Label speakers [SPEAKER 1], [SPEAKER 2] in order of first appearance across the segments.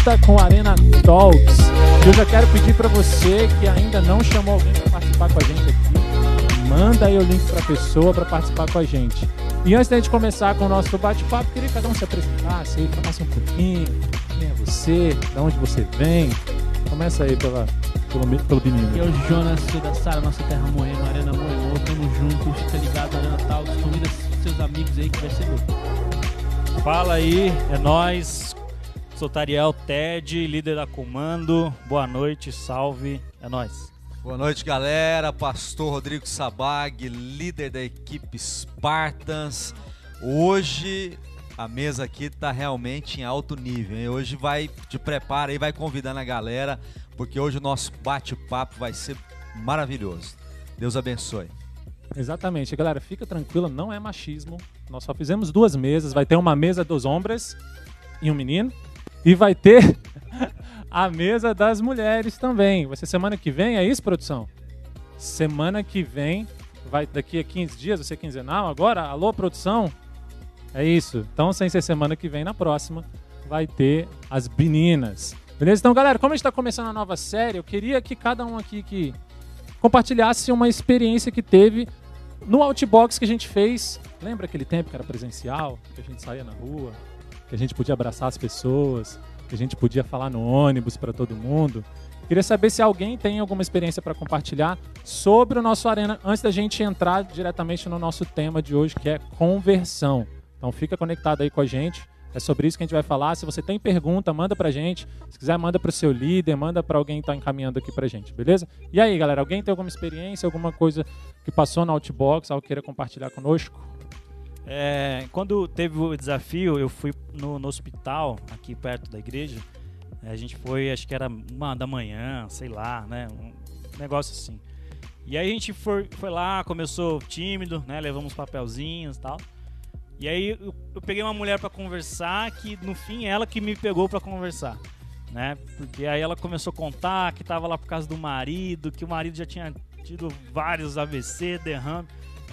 [SPEAKER 1] volta com a Arena Talks. E eu já quero pedir para você que ainda não chamou alguém para participar com a gente aqui, manda aí o link para a pessoa para participar com a gente. E antes da gente começar com o nosso bate-papo, queria que cada um se apresentasse aí, falasse um pouquinho, quem é você, de onde você vem. Começa aí pela, pelo, pelo menino.
[SPEAKER 2] Aqui é Jonas, sou da Sara, nossa terra Moema, Arena Moema, tamo junto, fica ligado, Arena Talks, convida seus amigos aí que vai ser louco.
[SPEAKER 3] Fala aí, é nós. Sou Tariel Ted, líder da Comando. Boa noite, salve, é nós.
[SPEAKER 4] Boa noite, galera. Pastor Rodrigo Sabag, líder da equipe Spartans. Hoje a mesa aqui tá realmente em alto nível. Hein? Hoje vai te prepara aí, vai convidando a galera, porque hoje o nosso bate-papo vai ser maravilhoso. Deus abençoe.
[SPEAKER 1] Exatamente, galera, fica tranquila, não é machismo. Nós só fizemos duas mesas, vai ter uma mesa dos homens e um menino e vai ter a mesa das mulheres também. Vai ser semana que vem, é isso, produção? Semana que vem, vai daqui a 15 dias, vai ser quinzenal agora? Alô, produção? É isso. Então, sem ser semana que vem, na próxima, vai ter as meninas. Beleza? Então, galera, como a gente está começando a nova série, eu queria que cada um aqui que compartilhasse uma experiência que teve no Outbox que a gente fez. Lembra aquele tempo que era presencial? Que a gente saía na rua, que a gente podia abraçar as pessoas, que a gente podia falar no ônibus para todo mundo. Queria saber se alguém tem alguma experiência para compartilhar sobre o nosso Arena antes da gente entrar diretamente no nosso tema de hoje, que é conversão. Então fica conectado aí com a gente. É sobre isso que a gente vai falar. Se você tem pergunta, manda pra gente. Se quiser, manda pro seu líder, manda para alguém que tá encaminhando aqui pra gente, beleza? E aí, galera, alguém tem alguma experiência, alguma coisa que passou na Outbox, algo queira compartilhar conosco?
[SPEAKER 3] É, quando teve o desafio, eu fui no, no, hospital, aqui perto da igreja. A gente foi, acho que era uma da manhã, sei lá, né? Um negócio assim. E aí a gente foi, foi lá, começou tímido, né? Levamos papelzinhos e tal. E aí eu, eu peguei uma mulher para conversar, que no fim ela que me pegou para conversar, né? Porque aí ela começou a contar que tava lá por causa do marido, que o marido já tinha tido vários AVC, derrame.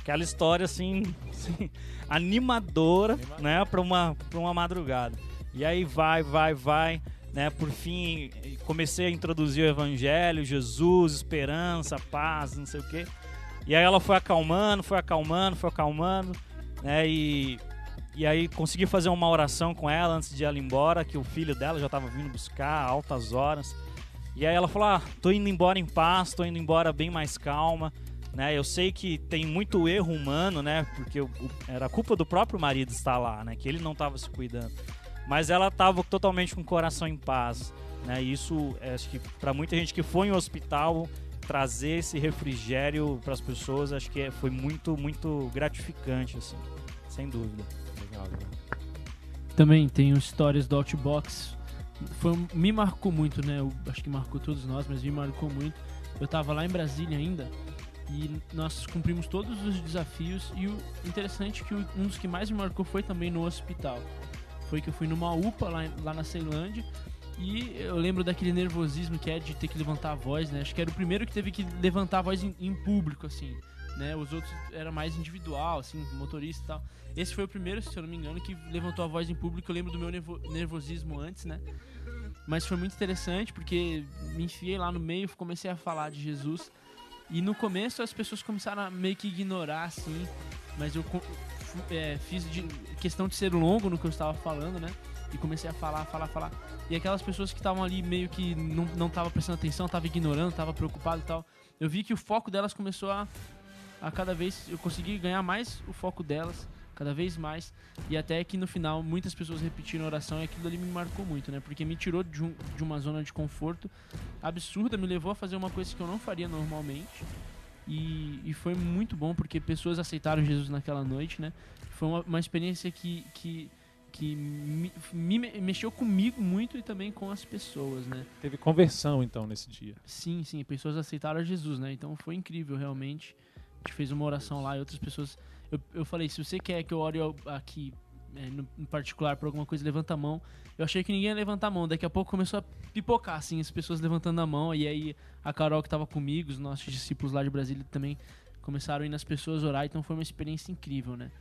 [SPEAKER 3] Aquela história assim, assim animadora, né, para uma para uma madrugada. E aí vai, vai, vai, né? Por fim, comecei a introduzir o evangelho, Jesus, esperança, paz, não sei o quê. E aí ela foi acalmando, foi acalmando, foi acalmando, né? E e aí consegui fazer uma oração com ela antes de ela ir embora, que o filho dela já estava vindo buscar altas horas. E aí ela falou: "Ah, tô indo embora em paz, tô indo embora bem mais calma". Né? Eu sei que tem muito erro humano, né? Porque o, o, era culpa do próprio marido estar lá, né? Que ele não estava se cuidando. Mas ela estava totalmente com o coração em paz, né? E isso, é, acho que para muita gente que foi em um hospital trazer esse refrigério para as pessoas, acho que é, foi muito, muito gratificante, assim, sem dúvida. Legal, legal.
[SPEAKER 2] Também tenho histórias do Outbox. Foi, me marcou muito, né? Eu acho que marcou todos nós, mas me marcou muito. Eu estava lá em Brasília ainda e nós cumprimos todos os desafios e o interessante é que um dos que mais me marcou foi também no hospital. Foi que eu fui numa UPA lá, lá na Ceilândia e eu lembro daquele nervosismo que é de ter que levantar a voz, né? Acho que era o primeiro que teve que levantar a voz em, em público, assim, né? Os outros era mais individual, assim, motorista e tal. Esse foi o primeiro, se eu não me engano, que levantou a voz em público. Eu lembro do meu nervosismo antes, né? Mas foi muito interessante porque me enfiei lá no meio, comecei a falar de Jesus e no começo as pessoas começaram a meio que ignorar, assim, mas eu é, fiz de, questão de ser longo no que eu estava falando, né? E comecei a falar, falar, falar. E aquelas pessoas que estavam ali meio que não, tava prestando atenção, estavam ignorando, estavam preocupado e tal. Eu vi que o foco delas começou a, a cada vez. Eu consegui ganhar mais o foco delas cada vez mais. E até que no final muitas pessoas repetiram a oração e aquilo ali me marcou muito, né? Porque me tirou de, um, de uma zona de conforto absurda, me levou a fazer uma coisa que eu não faria normalmente. E, e foi muito bom porque pessoas aceitaram Jesus naquela noite, né? Foi uma, uma experiência que, que, que me, me, mexeu comigo muito e também com as pessoas, né?
[SPEAKER 1] Teve conversão então nesse dia.
[SPEAKER 2] Sim, sim, pessoas aceitaram Jesus, né? Então foi incrível realmente. A gente fez uma oração lá e outras pessoas eu, eu falei, se você quer que eu ore aqui é, no, em particular por alguma coisa, levanta a mão. Eu achei que ninguém ia levantar a mão. Daqui a pouco começou a pipocar, assim, as pessoas levantando a mão. E aí a Carol que estava comigo, os nossos discípulos lá de Brasília também começaram a ir nas pessoas orar. Então foi uma experiência incrível, né?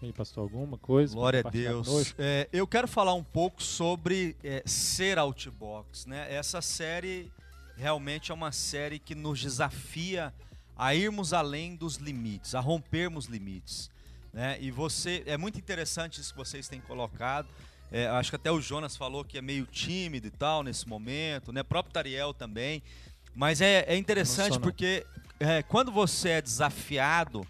[SPEAKER 1] E aí, pastor, alguma coisa?
[SPEAKER 4] Glória a Deus. É, eu quero falar um pouco sobre é, ser outbox. Né? Essa série realmente é uma série que nos desafia a irmos além dos limites, a rompermos limites. Né? E você é muito interessante isso que vocês têm colocado. É, acho que até o Jonas falou que é meio tímido e tal nesse momento, né? O próprio Tariel também. Mas é, é interessante
[SPEAKER 1] Não sou, não.
[SPEAKER 4] porque é, quando você é desafiado,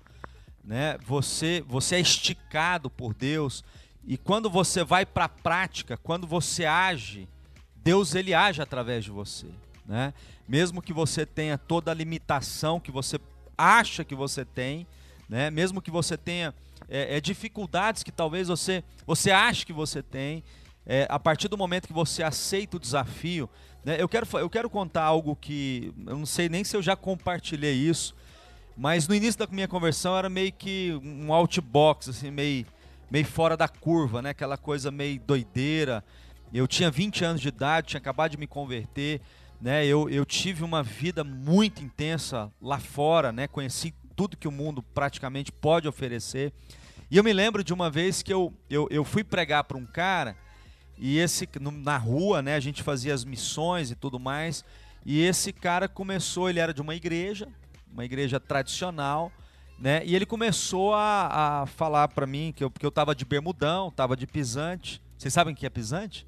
[SPEAKER 4] né? Você você é esticado por Deus e quando você vai para a prática, quando você age, Deus ele age através de você, né? Mesmo que você tenha toda a limitação que você acha que você tem, né? Mesmo que você tenha é, é, dificuldades que talvez você você ache que você tem, é, a partir do momento que você aceita o desafio, né? Eu quero eu quero contar algo que eu não sei nem se eu já compartilhei isso, mas no início da minha conversão era meio que um outbox, assim, meio, meio fora da curva, né? Aquela coisa meio doideira. Eu tinha 20 anos de idade, tinha acabado de me converter, né? Eu, eu tive uma vida muito intensa lá fora, né? Conheci tudo que o mundo praticamente pode oferecer. E eu me lembro de uma vez que eu, eu, eu fui pregar para um cara, e esse na rua, né? A gente fazia as missões e tudo mais. E esse cara começou, ele era de uma igreja, uma igreja tradicional, né? E ele começou a, a falar para mim que eu, porque eu tava de bermudão, tava de pisante. Vocês sabem o que é pisante?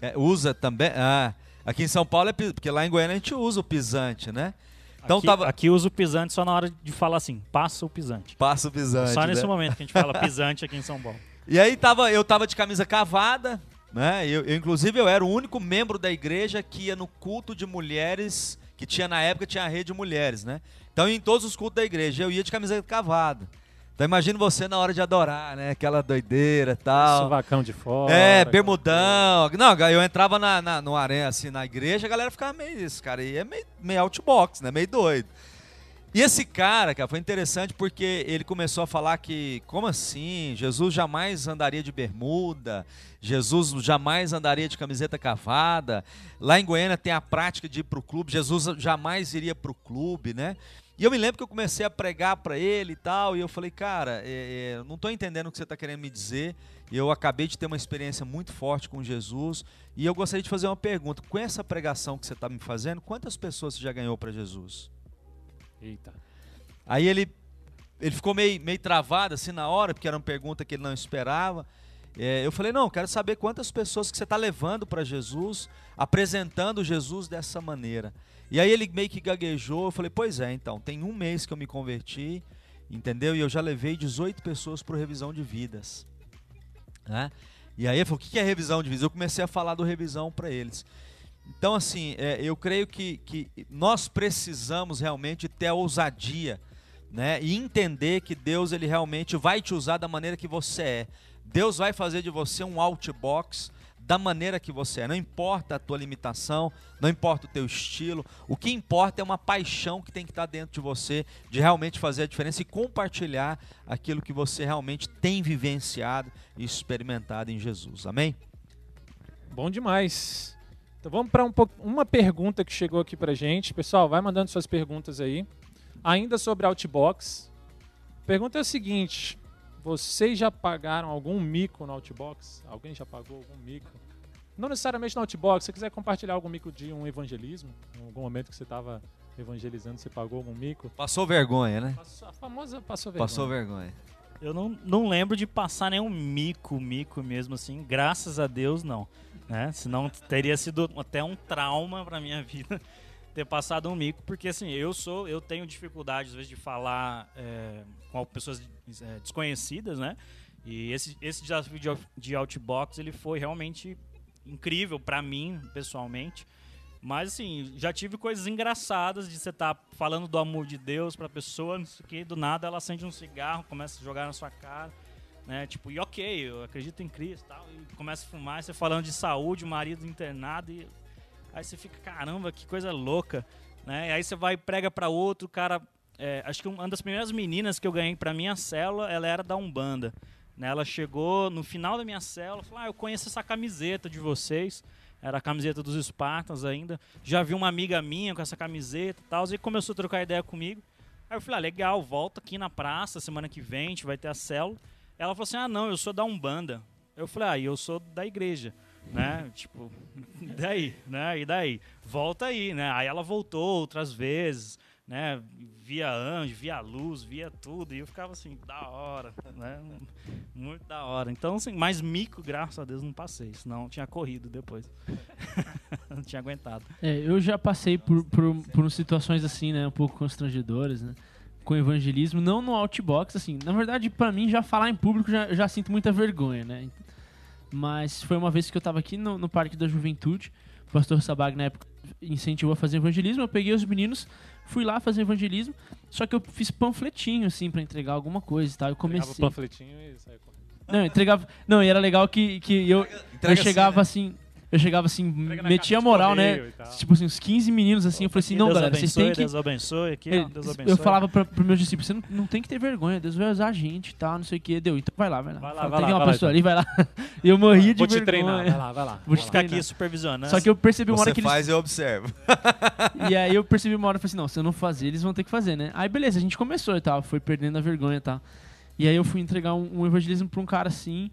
[SPEAKER 4] É, usa também. Ah, aqui em São Paulo é porque lá em Goiânia a gente usa o pisante, né? Então
[SPEAKER 3] aqui,
[SPEAKER 4] tava
[SPEAKER 3] aqui usa o pisante só na hora de falar assim, passa o pisante.
[SPEAKER 4] passa o pisante.
[SPEAKER 3] só nesse
[SPEAKER 4] né?
[SPEAKER 3] momento que a gente fala pisante aqui em São Paulo.
[SPEAKER 4] E aí tava, eu tava de camisa cavada, né? Eu, eu, inclusive eu era o único membro da igreja que ia no culto de mulheres, que tinha na época tinha a rede de mulheres, né? Então em todos os cultos da igreja eu ia de camisa cavada. Então imagina você na hora de adorar, né? Aquela doideira e tal.
[SPEAKER 1] Sovacão de fora.
[SPEAKER 4] É, bermudão. Não, eu entrava na, na, no arena, assim, na igreja, a galera ficava meio isso, cara. E é meio, meio outbox, né? Meio doido. E esse cara, cara, foi interessante porque ele começou a falar que, como assim? Jesus jamais andaria de bermuda, Jesus jamais andaria de camiseta cavada. Lá em Goiânia tem a prática de ir pro clube, Jesus jamais iria pro clube, né? E eu me lembro que eu comecei a pregar para ele e tal, e eu falei, cara, é, é, não estou entendendo o que você está querendo me dizer. Eu acabei de ter uma experiência muito forte com Jesus, e eu gostaria de fazer uma pergunta. Com essa pregação que você está me fazendo, quantas pessoas você já ganhou para Jesus?
[SPEAKER 1] Eita.
[SPEAKER 4] Aí ele, ele ficou meio, meio travado assim na hora, porque era uma pergunta que ele não esperava. É, eu falei, não, quero saber quantas pessoas que você está levando para Jesus, apresentando Jesus dessa maneira. E aí ele meio que gaguejou, eu falei, pois é, então, tem um mês que eu me converti, entendeu? E eu já levei 18 pessoas para revisão de vidas. Né? E aí ele falou, o que é revisão de vidas? Eu comecei a falar do revisão para eles. Então, assim, é, eu creio que, que nós precisamos realmente ter a ousadia né, e entender que Deus ele realmente vai te usar da maneira que você é. Deus vai fazer de você um outbox da maneira que você é. Não importa a tua limitação, não importa o teu estilo. O que importa é uma paixão que tem que estar dentro de você, de realmente fazer a diferença e compartilhar aquilo que você realmente tem vivenciado e experimentado em Jesus. Amém?
[SPEAKER 1] Bom demais. Então vamos para um uma pergunta que chegou aqui pra gente. Pessoal, vai mandando suas perguntas aí. Ainda sobre Outbox. A pergunta é a seguinte: vocês já pagaram algum mico no Outbox? Alguém já pagou algum mico? Não necessariamente no Outbox. Se você quiser compartilhar algum mico de um evangelismo, em algum momento que você estava evangelizando, você pagou algum mico?
[SPEAKER 4] Passou vergonha, né?
[SPEAKER 1] Passou- a famosa passou vergonha.
[SPEAKER 4] Passou vergonha.
[SPEAKER 3] Eu não, não lembro de passar nenhum mico, mico mesmo assim. Graças a Deus, não. Né? Senão teria sido até um trauma pra minha vida ter passado um mico, porque assim, eu sou, eu tenho dificuldade às vezes de falar é, com pessoas é, desconhecidas, né? E esse, esse desafio de, de outbox, ele foi realmente incrível pra mim, pessoalmente. Mas assim, já tive coisas engraçadas de você estar falando do amor de Deus pra pessoa, não sei o que, do nada ela acende um cigarro, começa a jogar na sua cara, né? Tipo, e ok, eu acredito em Cristo e tal, e começa a fumar, você falando de saúde, o marido internado, e aí você fica, caramba, que coisa louca, né? E aí você vai prega pra outro, cara. é, acho que uma das primeiras meninas que eu ganhei pra minha célula, ela era da Umbanda. Né? Ela chegou no final da minha célula falou: Ah, eu conheço essa camiseta de vocês. Era a camiseta dos Espartas ainda. Já vi uma amiga minha com essa camiseta e tal. E começou a trocar ideia comigo. Aí eu falei: ah, legal, volta aqui na praça semana que vem, a gente vai ter a célula. Ela falou assim: ah, não, eu sou da Umbanda. Eu falei: ah, eu sou da igreja. Né? Tipo, daí, né? E daí? Volta aí, né? Aí ela voltou outras vezes, né? Via anjo, via luz, via tudo. E eu ficava assim, da hora, né? Muito da hora. Então, assim, mais mico, graças a Deus, não passei. Senão tinha corrido depois. não tinha aguentado.
[SPEAKER 2] É, eu já passei por, por, por situações assim, né? Um pouco constrangedoras, né? Com evangelismo, não no outbox, assim. Na verdade, para mim, já falar em público já, já sinto muita vergonha, né? Mas foi uma vez que eu tava aqui no, no Parque da Juventude. O pastor Sabag, na época, incentivou a fazer evangelismo. Eu peguei os meninos, fui lá fazer evangelismo. Só que eu fiz panfletinho, assim, para entregar alguma coisa e tal. Eu comecei.
[SPEAKER 1] O panfletinho e saia correndo.
[SPEAKER 2] Não, entregava. Não, e era legal que, que eu, eu chegava assim. Eu chegava assim, metia moral, né? Tipo assim, uns 15 meninos assim. Eu falei assim: não,
[SPEAKER 3] Deus
[SPEAKER 2] galera, vocês
[SPEAKER 3] abençoe,
[SPEAKER 2] têm que.
[SPEAKER 3] Deus abençoe aqui, ó,
[SPEAKER 2] Ele-
[SPEAKER 3] Deus abençoe.
[SPEAKER 2] eu falava pra, pros meus discípulos, você não, não tem que ter vergonha, Deus vai usar a gente e tal, não sei o que. Deu, então vai lá, vai lá.
[SPEAKER 1] Vai lá,
[SPEAKER 2] Fala,
[SPEAKER 1] vai
[SPEAKER 2] tem
[SPEAKER 1] lá,
[SPEAKER 2] uma
[SPEAKER 1] vai lá,
[SPEAKER 2] pessoa
[SPEAKER 1] então.
[SPEAKER 2] ali, vai lá. E eu morria de
[SPEAKER 1] Vou te
[SPEAKER 2] vergonha.
[SPEAKER 1] treinar, vai lá, vai lá.
[SPEAKER 2] Vou te.
[SPEAKER 3] Ficar aqui supervisionando.
[SPEAKER 2] Só que eu percebi uma hora que eles.
[SPEAKER 4] faz eu observo.
[SPEAKER 2] E aí eu percebi uma hora e falei assim, não, se eu não fazer, eles vão ter que fazer, né? Aí beleza, a gente começou e tal, foi perdendo a vergonha e tal. E aí eu fui entregar um, um evangelismo pra um cara assim,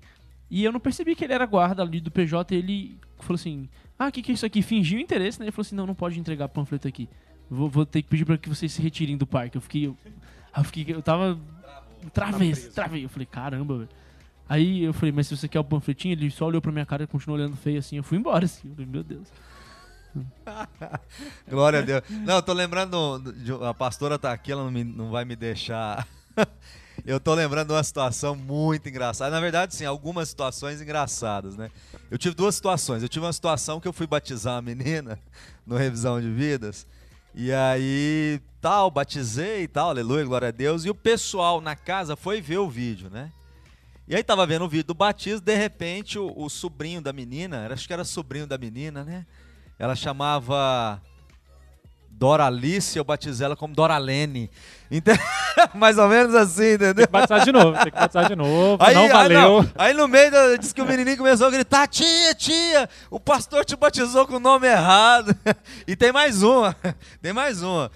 [SPEAKER 2] e eu não percebi que ele era guarda ali do PJ, e ele falou assim, ah, o que, que é isso aqui? Fingiu interesse, né? Ele falou assim, não, não pode entregar panfleto aqui. Vou, vou ter que pedir pra que vocês se retirem do parque. Eu fiquei. Eu, eu fiquei. Eu tava. Travei, travei. Eu falei, caramba, velho. Aí eu falei, mas se você quer o panfletinho, ele só olhou pra minha cara e continuou olhando feio assim. Eu fui embora, assim. Eu falei, meu Deus.
[SPEAKER 4] Glória a Deus. Não, eu tô lembrando. de- A pastora tá aqui, ela não, me- não vai me deixar. Eu tô lembrando de uma situação muito engraçada. Na verdade, sim, algumas situações engraçadas, né? Eu tive duas situações. Eu tive uma situação que eu fui batizar uma menina no Revisão de Vidas. E aí, tal, batizei e tal, aleluia, glória a Deus. E o pessoal na casa foi ver o vídeo, né? E aí tava vendo o vídeo do batismo, de repente o, o sobrinho da menina, acho que era sobrinho da menina, né? Ela chamava Doralice, eu batizei ela como Doralene. Ente- Mais ou menos assim, entendeu?
[SPEAKER 1] Tem que batizar de novo, tem que batizar de novo.
[SPEAKER 4] Aí,
[SPEAKER 1] não
[SPEAKER 4] aí
[SPEAKER 1] valeu.
[SPEAKER 4] não. Aí no meio, da, disse que o menininho começou a gritar: Tia, tia, o pastor te batizou com o nome errado. E tem mais uma, tem mais uma.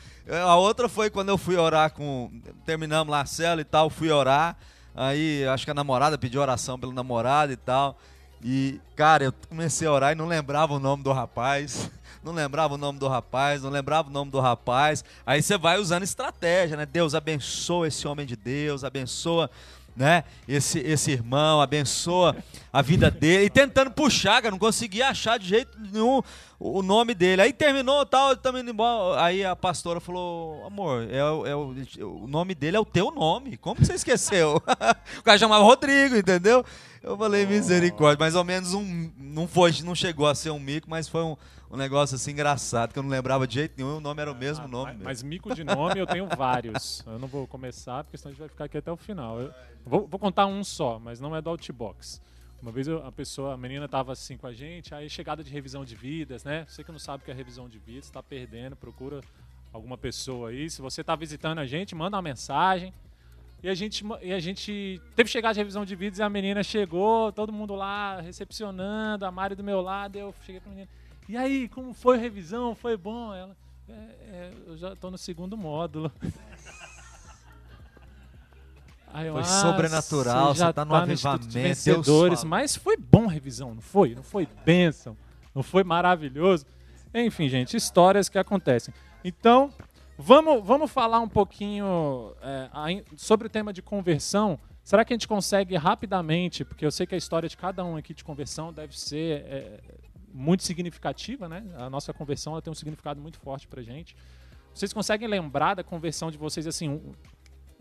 [SPEAKER 4] A outra foi quando eu fui orar com. Terminamos lá a cela e tal, fui orar. Aí acho que a namorada pediu oração pelo namorado e tal. E, cara, eu comecei a orar e não lembrava o nome do rapaz. Não lembrava o nome do rapaz, não lembrava o nome do rapaz. Aí você vai usando estratégia, né? Deus abençoa esse homem de Deus, abençoa né? Esse, esse irmão, abençoa a vida dele. E tentando puxar, cara, não conseguia achar de jeito nenhum o nome dele. Aí terminou tal, indo embora. Aí a pastora falou: Amor, é, o- é o, nome dele é o teu nome. Como você esqueceu? o cara chamava Rodrigo, entendeu? Eu falei, misericórdia, mais ou menos um. Não foi, não chegou a ser um mico, mas foi um, um negócio assim engraçado, que eu não lembrava de jeito nenhum, o nome era o mesmo
[SPEAKER 1] Ah,
[SPEAKER 4] nome.
[SPEAKER 1] mas, mas mico de nome eu tenho vários. Eu não vou começar, porque senão a gente vai ficar aqui até o final. Eu vou, vou contar um só, mas não é do Outbox. Uma vez eu- a pessoa, a menina tava assim com a gente, aí chegada de revisão de vidas, né? Você que não sabe o que é revisão de vidas, tá perdendo, procura alguma pessoa aí. Se você tá visitando a gente, manda uma mensagem. E a gente, e a gente teve chegada de revisão de vidas e a menina chegou, todo mundo lá recepcionando, a Mari do meu lado, eu cheguei pra menina. E aí, como foi a revisão? Foi bom? Ela, "É, é, eu já tô no segundo módulo. Aí eu,
[SPEAKER 4] Foi
[SPEAKER 1] "Ah,
[SPEAKER 4] sobrenatural, você tá no
[SPEAKER 1] de
[SPEAKER 4] avivamento, Deus
[SPEAKER 1] Vencedores,
[SPEAKER 4] fala."
[SPEAKER 1] mas foi bom a revisão, não foi? Não foi bênção? Não foi maravilhoso? Enfim, gente, histórias que acontecem. Então, vamos, vamos falar um pouquinho é, sobre o tema de conversão. Será que a gente consegue rapidamente, porque eu sei que a história de cada um aqui de conversão deve ser é, muito significativa, né? A nossa conversão ela tem um significado muito forte pra gente. Vocês conseguem lembrar da conversão de vocês, assim, um-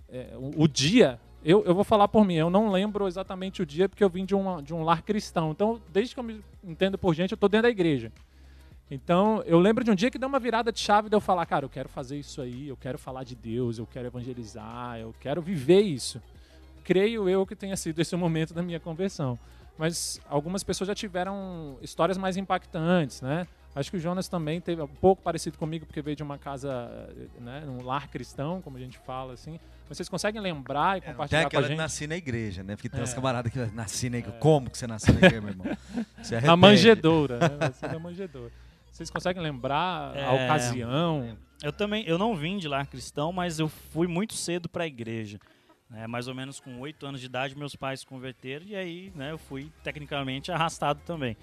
[SPEAKER 1] é, o, o dia? Eu, eu vou falar por mim, eu não lembro exatamente o dia porque eu vim de, uma, de um lar cristão. Então, desde que eu me entendo por gente, eu tô dentro da igreja. Então, eu lembro de um dia que deu uma virada de chave de eu falar, cara, eu quero fazer isso aí, eu quero falar de Deus, eu quero evangelizar, eu quero viver isso. Creio eu que tenha sido esse o momento da minha conversão. Mas algumas pessoas já tiveram histórias mais impactantes, né? Acho que o Jonas também teve um pouco parecido comigo, porque veio de uma casa, né, um lar cristão, como a gente fala, assim. Vocês conseguem lembrar e
[SPEAKER 4] É, tem
[SPEAKER 1] compartilhar com a gente?
[SPEAKER 4] nasci na igreja, né? Porque tem uns
[SPEAKER 1] É.
[SPEAKER 4] camaradas que nasci na igreja. Como que você nasceu na igreja, meu irmão?
[SPEAKER 1] Na manjedoura, né? Você da manjedoura. Vocês conseguem lembrar a
[SPEAKER 3] É.
[SPEAKER 1] ocasião?
[SPEAKER 3] Eu também, eu não vim de lar cristão, mas eu fui muito cedo para a igreja. Né? Mais ou menos com oito anos de idade, meus pais se converteram e aí né, eu fui tecnicamente arrastado também.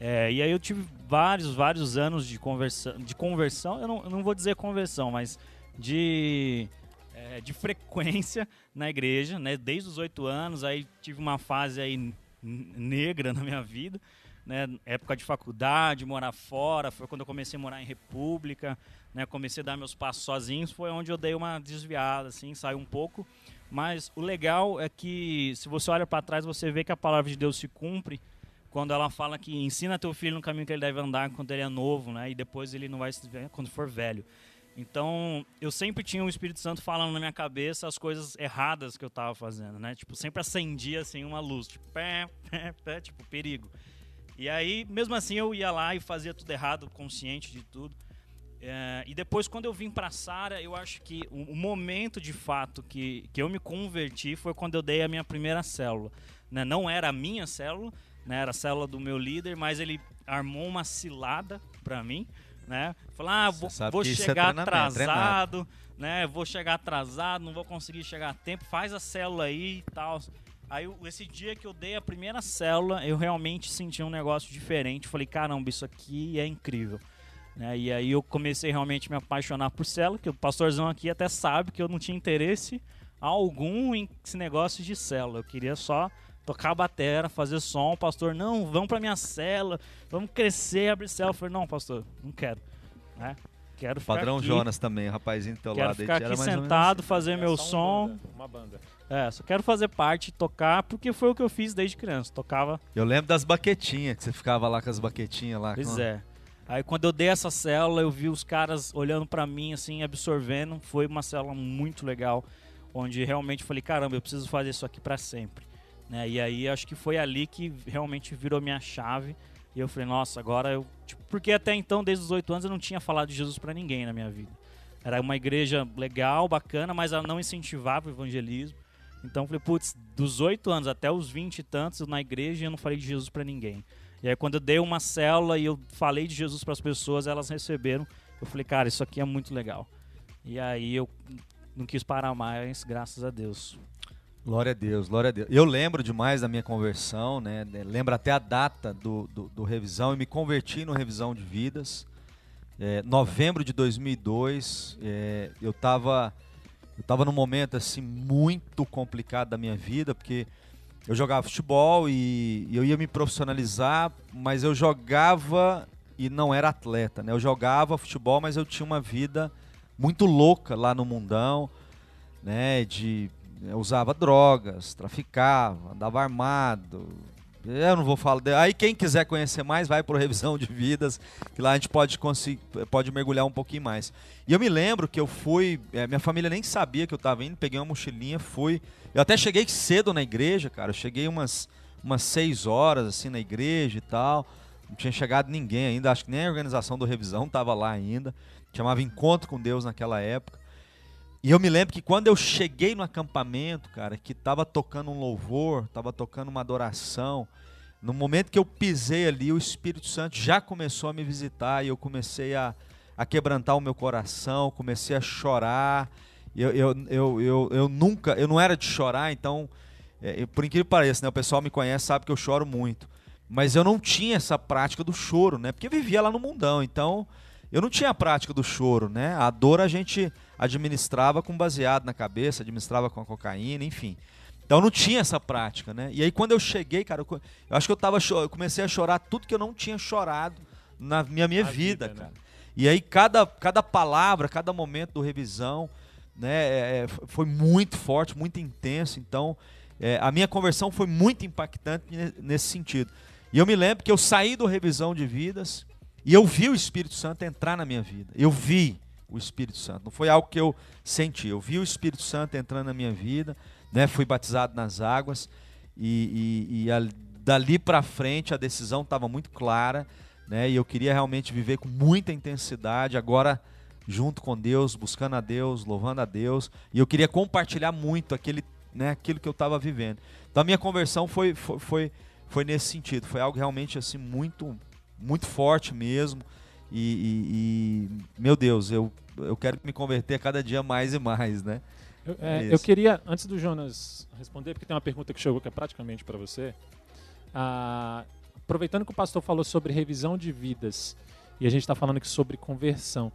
[SPEAKER 3] É, e aí eu tive vários, vários anos de conversão, de conversão eu, não, eu não vou dizer conversão, mas de, é, de frequência na igreja, né? Desde os oito anos, aí tive uma fase aí negra na minha vida, né? Época de faculdade, morar fora, foi quando eu comecei a morar em república, né? Comecei a dar meus passos sozinhos, foi onde eu dei uma desviada, assim, saiu um pouco. Mas o legal é que se você olha para trás, você vê que a palavra de Deus se cumpre quando ela fala que ensina teu filho no caminho que ele deve andar quando ele é novo, né? E depois ele não vai se quando for velho. Então, eu sempre tinha o Espírito Santo falando na minha cabeça as coisas erradas que eu estava fazendo, né? Tipo, sempre acendia assim uma luz, tipo, pé, pé, pé, tipo, perigo. E aí, mesmo assim, eu ia lá e fazia tudo errado, consciente de tudo. É, e depois, quando eu vim para Sara, eu acho que o, o, momento de fato que, que eu me converti foi quando eu dei a minha primeira célula. Né? Não era a minha célula, né? era a célula do meu líder, mas ele armou uma cilada para mim né? Falar, ah, vou, vou é chegar é atrasado, né? Vou chegar atrasado, não vou conseguir chegar a tempo, faz a célula aí e tal. Aí esse dia que eu dei a primeira célula, eu realmente senti um negócio diferente. Falei, caramba, isso aqui é incrível. Né? E aí eu comecei realmente a me apaixonar por célula, que o pastorzão aqui até sabe que eu não tinha interesse algum em esse negócio de célula. Eu queria só tocar a batera, fazer som. O pastor, não, vamos pra minha cela, vamos crescer, abrir cela. Eu falei, não, pastor, não quero. Né? Quero ficar
[SPEAKER 4] Padrão
[SPEAKER 3] aqui,
[SPEAKER 4] Jonas também, rapazinho do teu
[SPEAKER 3] quero
[SPEAKER 4] lado.
[SPEAKER 3] ficar aqui sentado, fazer é meu som.
[SPEAKER 1] Banda, uma banda.
[SPEAKER 3] É, só quero fazer parte, tocar, porque foi o que eu fiz desde criança. Tocava.
[SPEAKER 4] Eu lembro das baquetinhas, que você ficava lá com as baquetinhas lá.
[SPEAKER 3] Pois
[SPEAKER 4] com...
[SPEAKER 3] é. Aí quando eu dei essa célula, eu vi os caras olhando para mim, assim, absorvendo. Foi uma célula muito legal, onde realmente falei, caramba, eu preciso fazer isso aqui para sempre. Né? E aí acho que foi ali que realmente virou minha chave. E eu falei, nossa, agora eu. Tipo, porque até então, desde os oito anos, eu não tinha falado de Jesus para ninguém na minha vida. Era uma igreja legal, bacana, mas ela não incentivava o evangelismo. Então eu falei, putz, dos oito anos até os vinte e tantos, na igreja eu não falei de Jesus para ninguém. E aí quando eu dei uma célula e eu falei de Jesus para as pessoas, elas receberam. Eu falei, cara, isso aqui é muito legal. E aí eu não quis parar mais, graças a Deus.
[SPEAKER 4] Glória a Deus, glória a Deus. Eu lembro demais da minha conversão, né? Lembro até a data do, do, do revisão. Eu me converti no revisão de vidas. É, novembro de 2002, é, eu estava eu tava num momento assim muito complicado da minha vida, porque eu jogava futebol e, eu ia me profissionalizar, mas eu jogava e não era atleta, né? Eu jogava futebol, mas eu tinha uma vida muito louca lá no mundão, né? De usava drogas, traficava, andava armado. Eu não vou falar. Aí quem quiser conhecer mais, vai para revisão de vidas, que lá a gente pode conseguir, pode mergulhar um pouquinho mais. E eu me lembro que eu fui, é, minha família nem sabia que eu estava indo, peguei uma mochilinha, fui. Eu até cheguei cedo na igreja, cara. Eu cheguei umas umas seis horas assim na igreja e tal. Não tinha chegado ninguém ainda, acho que nem a organização do revisão estava lá ainda. Chamava Encontro com Deus naquela época. E eu me lembro que quando eu cheguei no acampamento, cara, que tava tocando um louvor, tava tocando uma adoração, no momento que eu pisei ali, o Espírito Santo já começou a me visitar e eu comecei a, a quebrantar o meu coração, comecei a chorar. Eu, eu, eu, eu, eu nunca, eu não era de chorar, então, é, por incrível que pareça, né, o pessoal me conhece, sabe que eu choro muito. Mas eu não tinha essa prática do choro, né? Porque eu vivia lá no mundão, então eu não tinha a prática do choro, né? A dor a gente administrava com baseado na cabeça, administrava com a cocaína, enfim. Então não tinha essa prática, né? E aí quando eu cheguei, cara, eu, eu acho que eu tava eu comecei a chorar tudo que eu não tinha chorado na minha minha vida, vida, cara. Né? E aí cada cada palavra, cada momento do revisão, né, é, é foi muito forte, muito intenso. Então é, a minha conversão foi muito impactante nesse sentido. E eu me lembro que eu saí do revisão de vidas e eu vi o Espírito Santo entrar na minha vida. Eu vi o Espírito Santo. Não foi algo que eu senti. Eu vi o Espírito Santo entrando na minha vida, né? Fui batizado nas águas e, e, e a, dali para frente a decisão estava muito clara, né? E eu queria realmente viver com muita intensidade. Agora junto com Deus, buscando a Deus, louvando a Deus. E eu queria compartilhar muito aquele, né? Aquilo que eu estava vivendo. Então a minha conversão foi, foi, foi, foi nesse sentido. Foi algo realmente assim muito, muito forte mesmo. E, e, e, meu Deus, eu, eu quero me converter a cada dia mais e mais, né?
[SPEAKER 1] Eu, é,
[SPEAKER 4] Isso.
[SPEAKER 1] eu queria, antes do Jonas responder, porque tem uma pergunta que chegou que é praticamente para você. Ah, aproveitando que o pastor falou sobre revisão de vidas e a gente está falando aqui sobre conversão.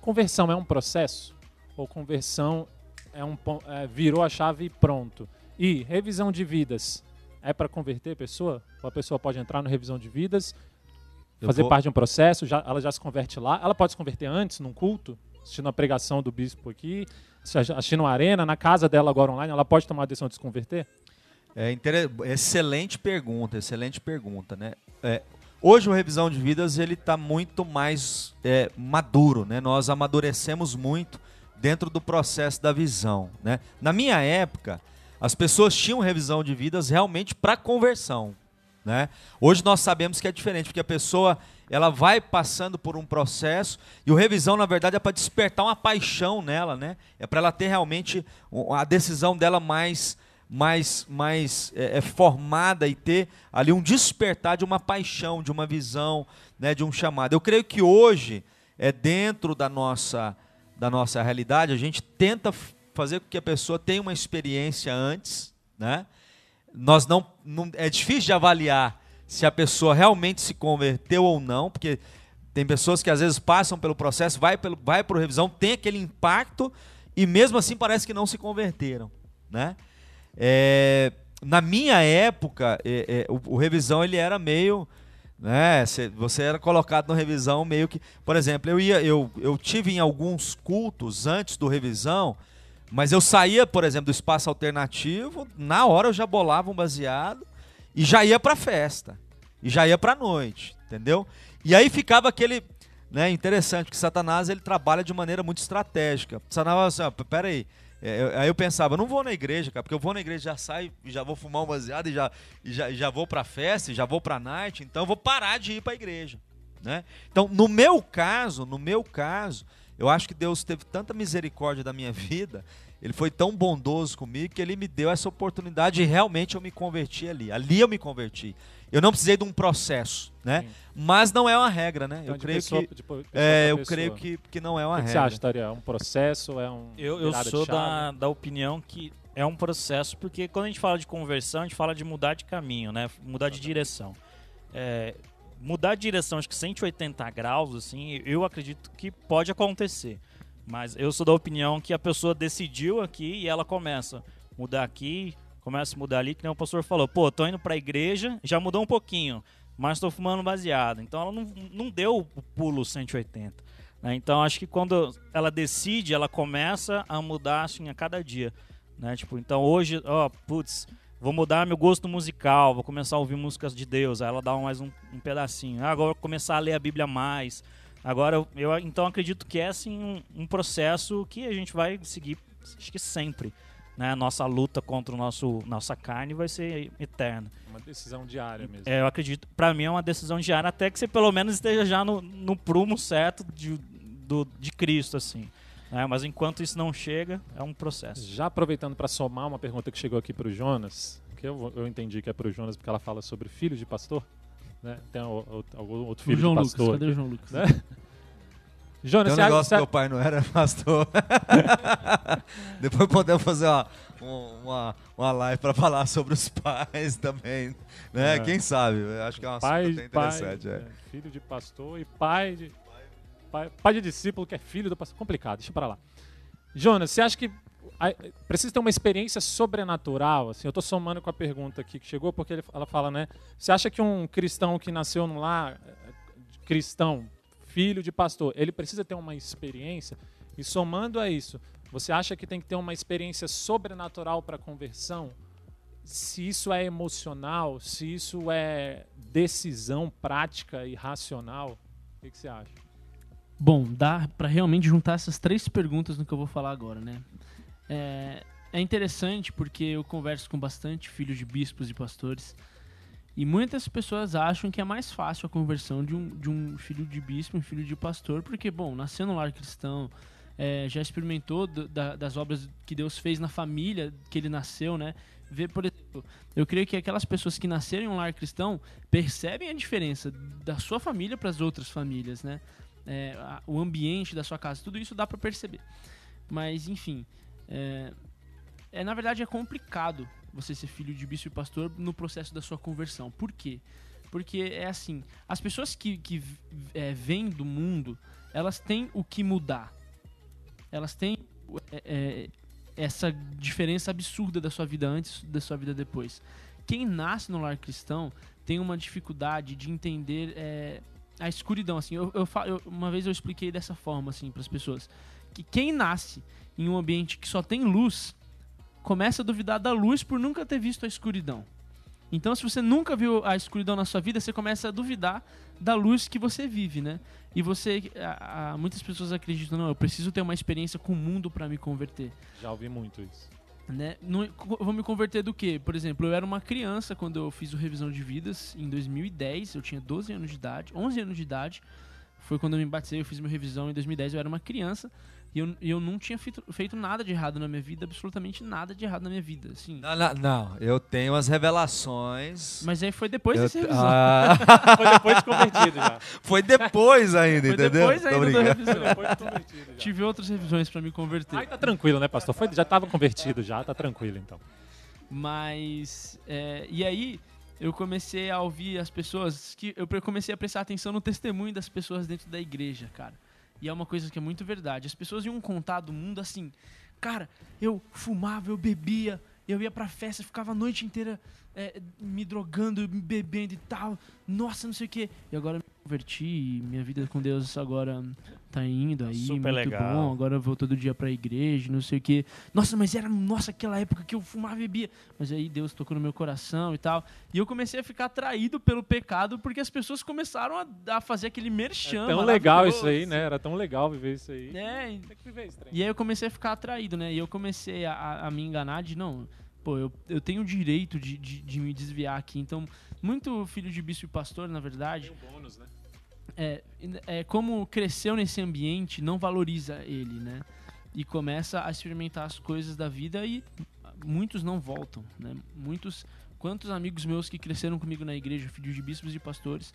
[SPEAKER 1] Conversão é um processo? Ou conversão é um é, virou a chave e pronto? E revisão de vidas é para converter a pessoa? Ou a pessoa pode entrar no revisão de vidas,
[SPEAKER 4] Eu
[SPEAKER 1] fazer
[SPEAKER 4] vou-
[SPEAKER 1] parte de um processo, já, ela já se converte lá. Ela pode se converter antes, num culto, assistindo a pregação do bispo aqui, assistindo uma arena, na casa dela agora online, ela pode tomar a decisão de se converter?
[SPEAKER 4] É inter- excelente pergunta, excelente pergunta, né? É, hoje o revisão de vidas ele está muito mais é, maduro, né? Nós amadurecemos muito dentro do processo da visão, né? Na minha época, as pessoas tinham revisão de vidas realmente para conversão, né? Hoje nós sabemos que é diferente, porque a pessoa ela vai passando por um processo e o revisão na verdade é para despertar uma paixão nela, né? É para ela ter realmente a decisão dela mais mais, mais é, é, formada e ter ali um despertar de uma paixão, de uma visão, né, de um chamado. Eu creio que hoje, é dentro da nossa, da nossa realidade, a gente tenta fazer com que a pessoa tenha uma experiência antes, né? Nós não, não é difícil de avaliar se a pessoa realmente se converteu ou não, porque tem pessoas que às vezes passam pelo processo, vai pelo vai para revisão, tem aquele impacto e mesmo assim parece que não se converteram, né? É, na minha época, é, é, o, o revisão ele era meio, né? cê- Você era colocado no revisão meio que, por exemplo, eu ia, eu, eu tive em alguns cultos antes do revisão, mas eu saía, por exemplo, do espaço alternativo, na hora eu já bolava um baseado e já ia pra festa e já ia pra noite, entendeu? E aí ficava aquele, né? Interessante que Satanás ele trabalha de maneira muito estratégica. Satanás assim, ó, peraí. É, eu- aí eu pensava, eu não vou na igreja, cara, porque eu vou na igreja, já saio já vou fumar um baseado e já, e já, já vou pra festa, e já vou pra night, então eu vou parar de ir pra igreja, né? Então, no meu caso, no meu caso, eu acho que Deus teve tanta misericórdia da minha vida, ele foi tão bondoso comigo que ele me deu essa oportunidade e realmente eu me converti ali. Ali eu me converti. Eu não precisei de um processo, né?
[SPEAKER 1] Sim.
[SPEAKER 4] Mas não é uma regra, né?
[SPEAKER 1] Então,
[SPEAKER 4] eu
[SPEAKER 1] de
[SPEAKER 4] creio
[SPEAKER 1] pessoa-
[SPEAKER 4] que
[SPEAKER 1] de
[SPEAKER 4] é, eu creio que, que não é uma
[SPEAKER 1] O que você
[SPEAKER 4] regra.
[SPEAKER 1] acha, Taria? É um processo? É um
[SPEAKER 3] Eu, eu sou da, da opinião que é um processo, porque quando a gente fala de conversão, a gente fala de mudar de caminho, né? Mudar de direção. É, mudar de direção, acho que 180 graus, assim, eu acredito que pode acontecer. Mas eu sou da opinião que a pessoa decidiu aqui e ela começa a mudar aqui, começa a mudar ali, que nem o pastor falou, pô, tô indo pra igreja, já mudou um pouquinho, mas tô fumando baseado. Então ela não, não deu o pulo 180. né? Então acho que quando ela decide, ela começa a mudar assim a cada dia, né? Tipo, então hoje, ó, putz, vou mudar meu gosto musical, vou começar a ouvir músicas de Deus, aí ela dá mais um, um pedacinho. Ah, agora vou começar a ler a Bíblia mais. Agora eu, eu então acredito que é assim um, um processo que a gente vai seguir, acho que sempre, né? Nossa luta contra o nosso nossa carne vai ser eterna.
[SPEAKER 1] Uma decisão diária mesmo.
[SPEAKER 3] É, eu acredito, pra mim é uma decisão diária, até que você pelo menos esteja já no, no prumo certo de, do, de Cristo, assim. Né? mas enquanto isso não chega, é um processo.
[SPEAKER 1] Já aproveitando para somar uma pergunta que chegou aqui para o Jonas, que eu, eu entendi que é para o Jonas porque ela fala sobre filho de pastor, né? Tem o- o- algum outro
[SPEAKER 2] O
[SPEAKER 1] filho
[SPEAKER 2] João
[SPEAKER 1] de
[SPEAKER 2] Lucas,
[SPEAKER 1] pastor.
[SPEAKER 2] cadê o João Lucas?
[SPEAKER 1] né? Jonas,
[SPEAKER 4] Tem um negócio
[SPEAKER 1] você
[SPEAKER 4] que meu pai não era pastor. Depois podemos fazer uma, um- uma, uma live para falar sobre os pais também. Né?
[SPEAKER 1] É.
[SPEAKER 4] Quem sabe? Acho que é um assunto
[SPEAKER 1] pai,
[SPEAKER 4] até
[SPEAKER 1] pai,
[SPEAKER 4] interessante. é.
[SPEAKER 1] é, filho de pastor e pai de pai, pai de discípulo que é filho do pastor. Complicado, deixa para lá. Jonas, você acha que precisa ter uma experiência sobrenatural? Assim, eu estou somando com a pergunta aqui que chegou porque ela fala, né? Você acha que um cristão que nasceu num lar eh, cristão, filho de pastor, ele precisa ter uma experiência? E somando a isso, você acha que tem que ter uma experiência sobrenatural para conversão? se isso é emocional, se isso é decisão prática e racional, o que, que você acha?
[SPEAKER 2] Bom, dá pra realmente juntar essas três perguntas no que eu vou falar agora, né? É, é interessante porque eu converso com bastante filhos de bispos e pastores e muitas pessoas acham que é mais fácil a conversão de um, de um filho de bispo, um filho de pastor, porque, bom, nasceu no lar cristão, é, já experimentou do- da- das obras que Deus fez na família que ele nasceu, né? Vê, por exemplo, eu creio que aquelas pessoas que nasceram em um lar cristão percebem a diferença da sua família para as outras famílias, né? É, a- o ambiente da sua casa, tudo isso dá para perceber. Mas, enfim. É, é, na verdade, é complicado você ser filho de bispo e pastor no processo da sua conversão. Por quê? Porque é assim, as pessoas que, que é, vêm do mundo, elas têm o que mudar. Elas têm é, é, essa diferença absurda da sua vida antes da sua vida depois. Quem nasce no lar cristão tem uma dificuldade de entender é, a escuridão. Assim, eu, eu, eu, uma vez eu expliquei dessa forma assim para as pessoas que quem nasce em um ambiente que só tem luz começa a duvidar da luz por nunca ter visto a escuridão. Então, se você nunca viu a escuridão na sua vida, você começa a duvidar da luz que você vive, né? E você, a, a, muitas pessoas acreditam, não, eu preciso ter uma experiência com o mundo para me converter.
[SPEAKER 1] Já ouvi muito isso.
[SPEAKER 2] Né? Não, eu vou me converter do quê? Por exemplo, eu era uma criança quando eu fiz o revisão de vidas em 2010, eu tinha 12 anos de idade, 11 anos de idade. Foi quando eu me batizei, eu fiz minha revisão em 2010, eu era uma criança. E eu, eu não tinha feito, feito nada de errado na minha vida, absolutamente nada de errado na minha vida. Assim.
[SPEAKER 4] Não, não, não. eu tenho as revelações.
[SPEAKER 2] Mas aí foi depois eu, desse revisão.
[SPEAKER 1] Ah... foi depois de convertido já.
[SPEAKER 4] Foi depois ainda,
[SPEAKER 2] foi
[SPEAKER 4] entendeu?
[SPEAKER 2] Depois ainda da revisão. depois de convertido já. Tive outras revisões para me converter.
[SPEAKER 1] Aí tá tranquilo, né, pastor? Foi, já estava convertido já, tá tranquilo então.
[SPEAKER 2] Mas. É, e aí eu comecei a ouvir as pessoas que eu comecei a prestar atenção no testemunho das pessoas dentro da igreja, cara. E é uma coisa que é muito verdade. As pessoas iam contar do mundo assim, cara, eu fumava, eu bebia, eu ia pra festa, ficava a noite inteira é, me drogando, me bebendo e tal. Nossa, não sei o quê. E agora converti, minha vida com Deus agora tá indo aí,
[SPEAKER 3] Super
[SPEAKER 2] muito
[SPEAKER 3] legal.
[SPEAKER 2] bom. Agora eu vou todo dia pra igreja, não sei o quê. Nossa, mas era nossa aquela época que eu fumava e bebia. Mas aí Deus tocou no meu coração e tal. E eu comecei a ficar atraído pelo pecado porque as pessoas começaram a, a fazer aquele merchan.
[SPEAKER 1] É tão legal isso aí, né? Era tão legal viver isso aí.
[SPEAKER 2] É, e aí eu comecei a ficar atraído, né? E eu comecei a, a, a me enganar de não. Pô, eu, eu tenho o direito de, de, de me desviar aqui. Então, muito filho de bispo e pastor, na verdade,
[SPEAKER 1] Tem um bônus, né?
[SPEAKER 2] é, é como cresceu nesse ambiente não valoriza ele, né? E começa a experimentar as coisas da vida e muitos não voltam, né? Muitos, quantos amigos meus que cresceram comigo na igreja, filhos de bispos e pastores,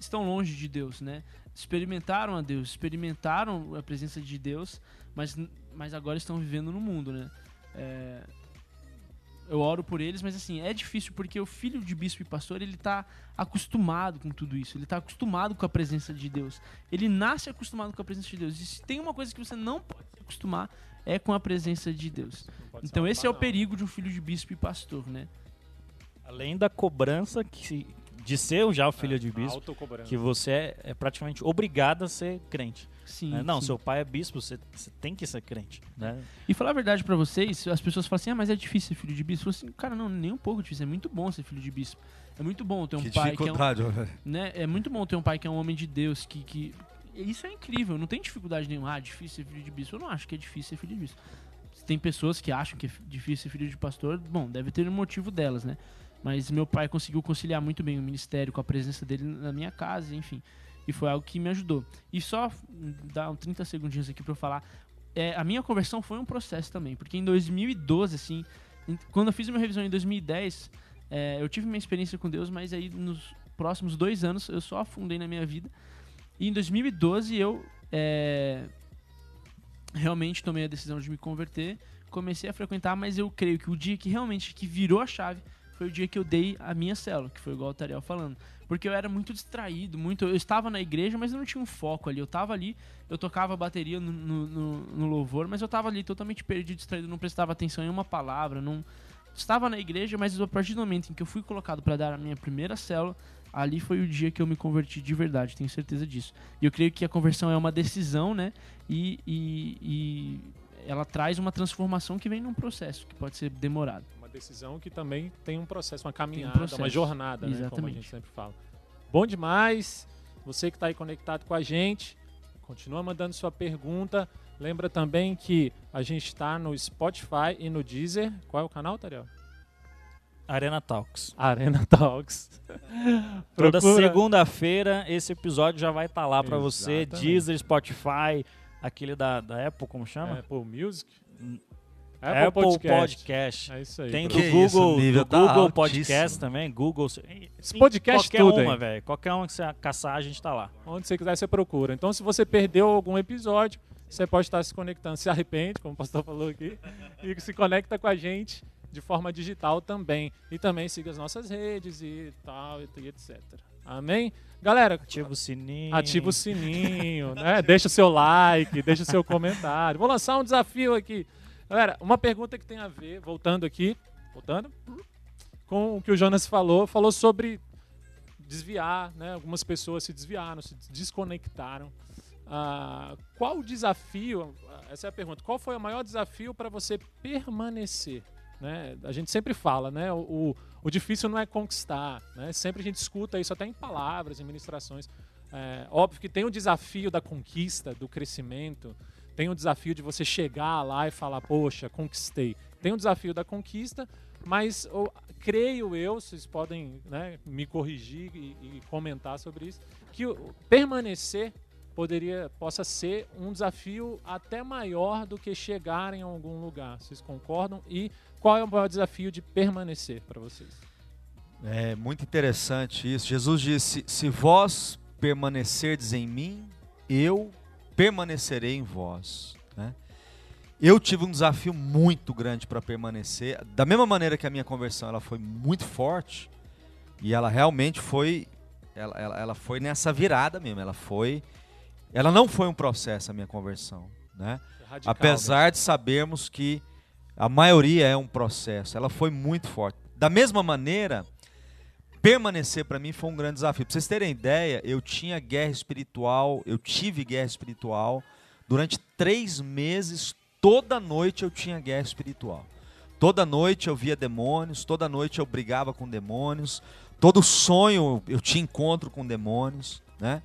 [SPEAKER 2] estão longe de Deus, né? Experimentaram a Deus, experimentaram a presença de Deus, mas, mas agora estão vivendo no mundo, né? É, eu oro por eles, mas assim, é difícil porque o filho de bispo e pastor, ele tá acostumado com tudo isso, ele tá acostumado com a presença de Deus. Ele nasce acostumado com a presença de Deus. E se tem uma coisa que você não pode se acostumar, é com a presença de Deus. Então esse é o
[SPEAKER 1] banana.
[SPEAKER 2] perigo de um filho de bispo e pastor, né?
[SPEAKER 3] Além da cobrança que, de ser já o filho
[SPEAKER 1] É,
[SPEAKER 3] de bispo, que você é, é praticamente obrigado a ser crente.
[SPEAKER 2] Sim.
[SPEAKER 3] né? Não,
[SPEAKER 2] sim.
[SPEAKER 3] seu pai é bispo, você, você tem que ser crente. Né?
[SPEAKER 2] E falar a verdade pra vocês, as pessoas falam assim: "Ah, mas é difícil ser filho de bispo". Eu falo assim: "Cara, não, nem um pouco difícil, é muito bom ser filho de bispo. É muito bom ter um
[SPEAKER 4] que
[SPEAKER 2] pai que é um,
[SPEAKER 4] velho.
[SPEAKER 2] né? É muito bom ter um pai que é um homem de Deus, que, que... Isso é incrível, não tem dificuldade nenhuma. Ah, difícil ser filho de bispo. Eu não acho que é difícil ser filho de bispo. Tem pessoas que acham que é difícil ser filho de pastor, bom, deve ter um motivo delas, né? Mas meu pai conseguiu conciliar muito bem o ministério com a presença dele na minha casa, enfim. E foi algo que me ajudou. E só dar uns 30 segundinhos aqui pra eu falar. É, a minha conversão foi um processo também, porque em 2012, assim, quando eu fiz minha revisão em 2010, é, eu tive minha experiência com Deus, mas aí nos próximos dois anos eu só afundei na minha vida. E em 2012 eu é, realmente tomei a decisão de me converter, comecei a frequentar, mas eu creio que o dia que realmente que virou a chave foi o dia que eu dei a minha célula, que foi igual o Tariel falando. Porque eu era muito distraído, muito. Eu estava na igreja, mas eu não tinha um foco ali. Eu estava ali, eu tocava bateria no, no, no- louvor, mas eu estava ali totalmente perdido, distraído, não prestava atenção em uma palavra, não. Estava na igreja, mas a partir do momento em que eu fui colocado para dar a minha primeira célula, ali foi o dia que eu me converti de verdade, tenho certeza disso. E eu creio que a conversão é uma decisão, né? E, e, e ela traz uma transformação que vem num processo, que pode ser demorado.
[SPEAKER 1] Uma decisão que também tem um processo, uma caminhada,
[SPEAKER 2] processo.
[SPEAKER 1] uma jornada, né? Como a gente sempre fala. Bom demais. Você que está aí conectado com a gente, continua mandando sua pergunta. Lembra também que a gente está no Spotify e no Deezer. Qual é o canal, Tariel?
[SPEAKER 3] Arena Talks.
[SPEAKER 1] Arena Talks.
[SPEAKER 3] Toda segunda-feira esse episódio já vai estar lá pra você. Deezer, Spotify, aquele da, da Apple, como chama?
[SPEAKER 1] Apple Music. Apple,
[SPEAKER 3] Apple
[SPEAKER 1] Podcast.
[SPEAKER 3] Podcast.
[SPEAKER 1] É isso aí.
[SPEAKER 3] Tem do Google,
[SPEAKER 4] isso,
[SPEAKER 3] do
[SPEAKER 4] tá
[SPEAKER 3] Google
[SPEAKER 4] altíssimo.
[SPEAKER 3] Podcast também, Google.
[SPEAKER 1] Esse podcast
[SPEAKER 3] qualquer
[SPEAKER 1] tudo
[SPEAKER 3] uma, velho. Qualquer uma que você caçar, a gente tá lá.
[SPEAKER 1] Onde você quiser, você procura. Então, se você perdeu algum episódio, você pode estar se conectando, se arrepende, como o pastor falou aqui, e se conecta com a gente de forma digital também. E também siga as nossas redes e tal, e etc. Amém? Galera,
[SPEAKER 3] Ativa o sininho.
[SPEAKER 1] ativa o sininho, né? Deixa o seu like, deixa o seu comentário. Vou lançar um desafio aqui. Galera, uma pergunta que tem a ver, voltando aqui, voltando, com o que o Jonas falou, falou sobre desviar, né? Algumas pessoas se desviaram, se desconectaram. Ah, qual o desafio? Essa é a pergunta. Qual foi o maior desafio para você permanecer? Né? A gente sempre fala, né? O, o, difícil não é conquistar, né? Sempre a gente escuta isso até em palavras, em ministrações. É, óbvio que tem o desafio da conquista, do crescimento, tem o desafio de você chegar lá e falar, poxa, conquistei. Tem o desafio da conquista, mas creio eu, vocês podem né, me corrigir e, e, comentar sobre isso, que o, permanecer poderia possa ser um desafio até maior do que chegar em algum lugar. Vocês concordam? E qual é o maior desafio de permanecer para vocês?
[SPEAKER 4] É muito interessante isso. Jesus disse: Se vós permanecerdes em mim, eu permanecerei em vós. Né? Eu tive um desafio muito grande para permanecer. Da mesma maneira que a minha conversão ela foi muito forte, e ela realmente foi. Ela, ela, ela foi nessa virada mesmo. Ela foi. Ela não foi um processo a minha conversão. Né? Radical, Apesar mesmo. de sabermos que a maioria é um processo. Ela foi muito forte. Da mesma maneira, permanecer para mim foi um grande desafio. Para vocês terem ideia, eu tinha guerra espiritual, eu tive guerra espiritual. Durante três meses, toda noite eu tinha guerra espiritual. Toda noite eu via demônios, toda noite eu brigava com demônios, todo sonho eu tinha encontro com demônios, né?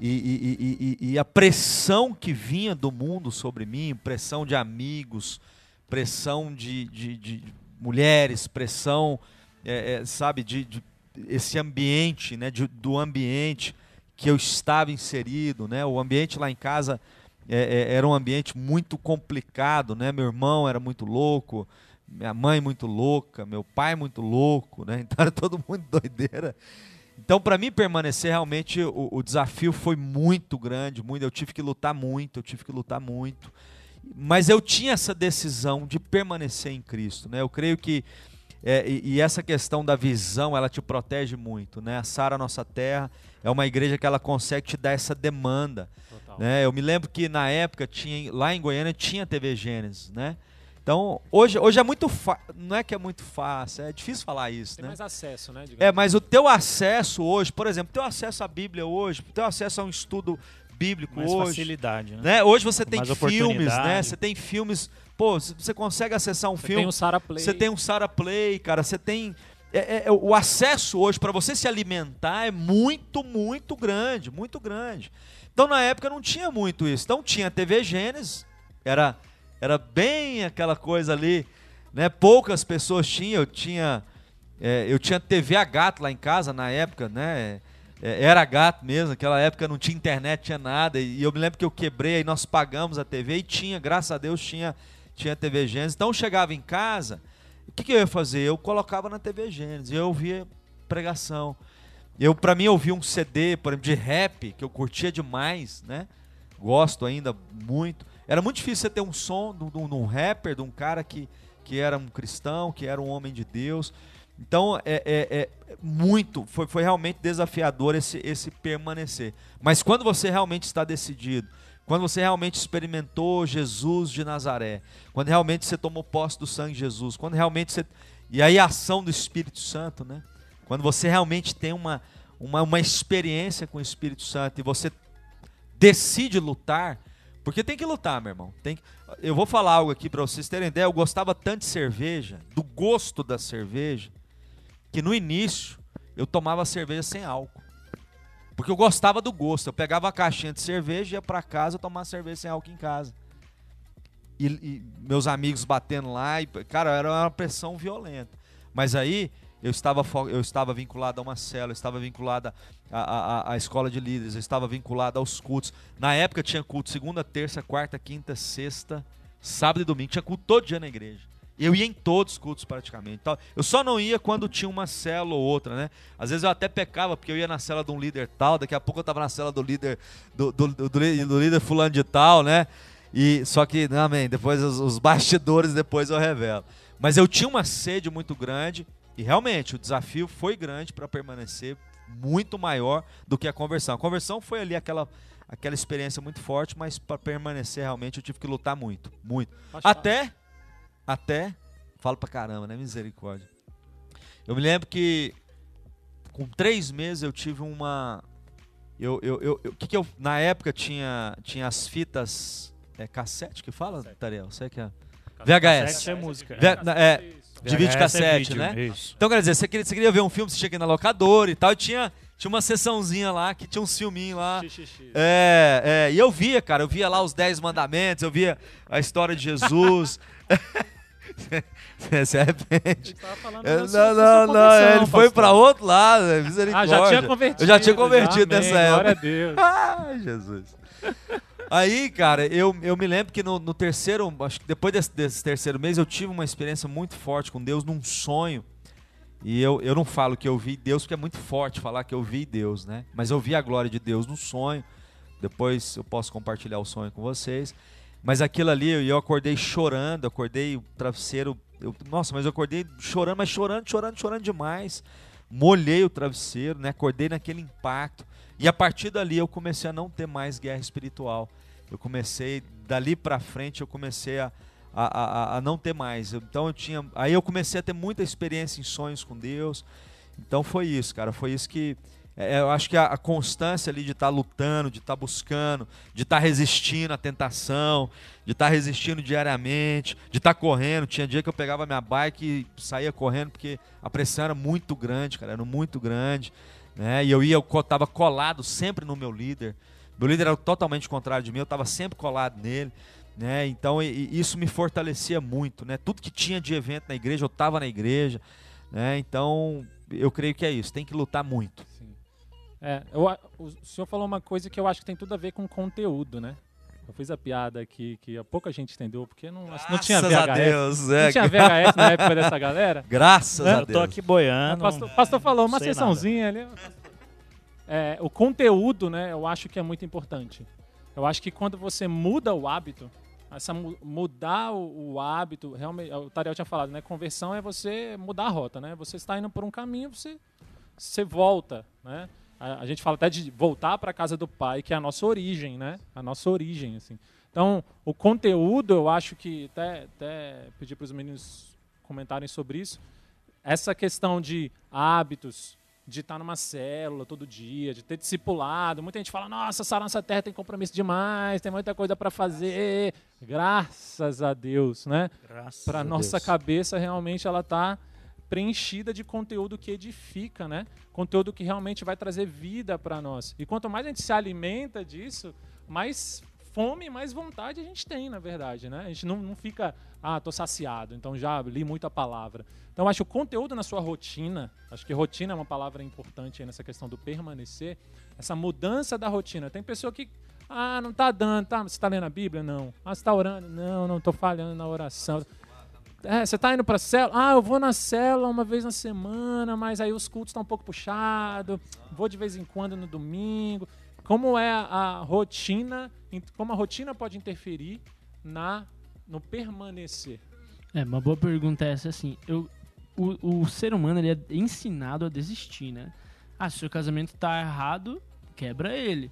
[SPEAKER 4] E, e, e, e, a pressão que vinha do mundo sobre mim, pressão de amigos, pressão de, de, de mulheres, pressão, é, é, sabe, de, de, esse ambiente, né, de, do ambiente que eu estava inserido, né, o ambiente lá em casa é, é, era um ambiente muito complicado, né, meu irmão era muito louco, minha mãe muito louca, meu pai muito louco, né, então era todo mundo doideira. Então, para mim permanecer, realmente o, o, desafio foi muito grande, muito. Eu tive que lutar muito, eu tive que lutar muito. Mas eu tinha essa decisão de permanecer em Cristo, né? Eu creio que é, e, e, essa questão da visão, ela te protege muito, né? A Sara Nossa Terra é uma igreja que ela consegue te dar essa demanda, né? Eu me lembro que na época tinha lá em Goiânia tinha TV Gênesis, né? Então, hoje, hoje é muito fácil, não é que é muito fácil, é difícil falar isso,
[SPEAKER 1] Tem
[SPEAKER 4] né?
[SPEAKER 1] mais acesso, né?
[SPEAKER 4] É, mas o teu acesso hoje, por exemplo, teu acesso à Bíblia hoje, teu acesso a um estudo bíblico
[SPEAKER 3] mais
[SPEAKER 4] hoje.
[SPEAKER 3] facilidade, né?
[SPEAKER 4] né? Hoje você tem filmes, né? Você tem filmes. Pô, você consegue acessar um
[SPEAKER 1] você
[SPEAKER 4] filme.
[SPEAKER 1] Tem um Sara Play.
[SPEAKER 4] Você tem um Sara Play, cara. Você tem. É, é, o acesso hoje para você se alimentar é muito, muito grande, muito grande. Então na época não tinha muito isso. Então tinha TV Gênesis, era, era bem aquela coisa ali, né? Poucas pessoas tinham. Eu tinha, é, eu tinha TV a gato lá em casa na época, né? É, era gato mesmo, naquela época não tinha internet, tinha nada. E eu me lembro que eu quebrei, aí nós pagamos a TV e tinha, graças a Deus, tinha, tinha TV Gênesis. Então eu chegava em casa, o que, que eu ia fazer? Eu colocava na TV Gênesis, eu ouvia pregação. Eu, para mim, ouvia um CD, por exemplo, de rap, que eu curtia demais, né? Gosto ainda muito. Era muito difícil você ter um som de um, de um rapper, de um cara que, que era um cristão, que era um homem de Deus. Então, é, é, é, muito, foi, foi realmente desafiador esse, esse permanecer. Mas quando você realmente está decidido, quando você realmente experimentou Jesus de Nazaré, quando realmente você tomou posse do sangue de Jesus, quando realmente você. E aí a ação do Espírito Santo, né? Quando você realmente tem uma, uma, uma experiência com o Espírito Santo e você decide lutar, porque tem que lutar, meu irmão. Tem que... Eu vou falar algo aqui para vocês terem ideia. Eu gostava tanto de cerveja, do gosto da cerveja, que no início eu tomava cerveja sem álcool. Porque eu gostava do gosto. Eu pegava a caixinha de cerveja, ia para casa, tomava cerveja sem álcool em casa. E, e, meus amigos batendo lá, e, cara, era uma pressão violenta. Mas aí eu estava, eu estava vinculado a uma cela, eu estava vinculado à, à escola de líderes, eu estava vinculado aos cultos. Na época tinha culto segunda, terça, quarta, quinta, sexta, sábado e domingo. Tinha culto todo dia na igreja. Eu ia em todos os cultos praticamente. Então, eu só não ia quando tinha uma célula ou outra, né? Às vezes eu até pecava, porque eu ia na cela de um líder tal, daqui a pouco eu estava na cela do líder do, do, do, do, líder fulano de tal, né? E, só que, amém, depois os, os bastidores depois eu revelo. Mas eu tinha uma sede muito grande e realmente o desafio foi grande para permanecer muito maior do que a conversão. A conversão foi ali aquela aquela experiência muito forte, mas para permanecer realmente eu tive que lutar muito, muito. Até até, falo pra caramba, né? Misericórdia. Eu me lembro que com três meses eu tive uma. Eu, eu, eu, eu que, que eu na época tinha tinha as fitas é cassete que fala, cassete. Tariel? Você que é VHS.
[SPEAKER 3] Cassete é música.
[SPEAKER 4] V, é, de vídeo cassete, é né?
[SPEAKER 3] Isso.
[SPEAKER 4] Então quer dizer, você queria, você queria ver um filme, você tinha que ir na locadora e tal, e tinha tinha uma sessãozinha lá que tinha um filminho lá. É, é, e eu via, cara, eu via lá os Dez Mandamentos, eu via a história de Jesus. Você se arrepende.
[SPEAKER 1] não,
[SPEAKER 4] não, não, ele foi para outro lado, né? misericórdia.
[SPEAKER 1] Ah, já tinha convertido.
[SPEAKER 4] Eu já tinha convertido
[SPEAKER 1] já,
[SPEAKER 4] nessa época.
[SPEAKER 1] Glória a Deus.
[SPEAKER 4] Ai, Jesus. Aí, cara, eu, eu me lembro que no, no terceiro, acho que depois desse, desse, terceiro mês, eu tive uma experiência muito forte com Deus num sonho. E eu, eu não falo que eu vi Deus, porque é muito forte falar que eu vi Deus, né? Mas eu vi a glória de Deus no sonho. Depois eu posso compartilhar o sonho com vocês. Mas aquilo ali, eu acordei chorando, acordei o travesseiro. Eu, nossa, mas eu acordei chorando, mas chorando, chorando, chorando demais. Molhei o travesseiro, né? Acordei naquele impacto. E a partir dali eu comecei a não ter mais guerra espiritual. Eu comecei, dali para frente, eu comecei a, a, a, a, não ter mais. Então eu tinha. Aí eu comecei a ter muita experiência em sonhos com Deus. Então foi isso, cara. Foi isso que é, eu acho que a, constância ali de estar tá lutando, de estar tá buscando, de estar tá resistindo à tentação, de estar tá resistindo diariamente, de estar tá correndo. Tinha dia que eu pegava minha bike e saía correndo porque a pressão era muito grande, cara, era muito grande. Né? E eu ia, eu estava colado sempre no meu líder. Meu líder era totalmente contrário de mim, eu estava sempre colado nele. Né? Então e, e isso me fortalecia muito. Né? Tudo que tinha de evento na igreja, eu estava na igreja. Né? Então eu creio que é isso, tem que lutar muito.
[SPEAKER 1] É, eu, o senhor falou uma coisa que eu acho que tem tudo a ver com conteúdo, né? Eu fiz a piada aqui que pouca gente entendeu, porque não, não tinha VHS. A Deus, é. Não tinha VHS na época dessa galera.
[SPEAKER 4] Graças
[SPEAKER 1] né?
[SPEAKER 4] a Deus.
[SPEAKER 3] Eu tô aqui boiando.
[SPEAKER 1] O pastor, pastor falou uma sessãozinha nada. ali. É, o conteúdo, né, eu acho que é muito importante. Eu acho que quando você muda o hábito, essa mudar o, o, hábito, realmente, o Tariel tinha falado, né? Conversão é você mudar a rota, né? Você está indo por um caminho, você, você volta, né? A, a gente fala até de voltar para a casa do pai, que é a nossa origem, né? A nossa origem, assim. Então, o conteúdo, eu acho que até, até pedir para os meninos comentarem sobre isso. Essa questão de hábitos, de estar numa célula todo dia, de ter discipulado. Muita gente fala: nossa, essa nossa terra tem compromisso demais, tem muita coisa para fazer. Graças a Deus, né? Para nossa Deus. cabeça, realmente, ela está preenchida de conteúdo que edifica, né? Conteúdo que realmente vai trazer vida para nós. E quanto mais a gente se alimenta disso, mais fome, mais vontade a gente tem, na verdade, né? A gente não, não fica, ah, tô saciado, então já li muita palavra. Então acho que o conteúdo na sua rotina, acho que rotina é uma palavra importante nessa questão do permanecer, essa mudança da rotina. Tem pessoa que ah, não tá dando, tá? Você está lendo a Bíblia? Não. Ah, você está orando? Não, não estou falhando na oração. É, você está indo para a célula? Ah, eu vou na célula uma vez na semana, mas aí os cultos estão um pouco puxados. Vou de vez em quando no domingo. Como é a rotina? Como a rotina pode interferir na no permanecer?
[SPEAKER 2] É, uma boa pergunta é essa, assim. Eu, o, o ser humano ele é ensinado a desistir, né? Ah, se o seu casamento está errado, quebra ele.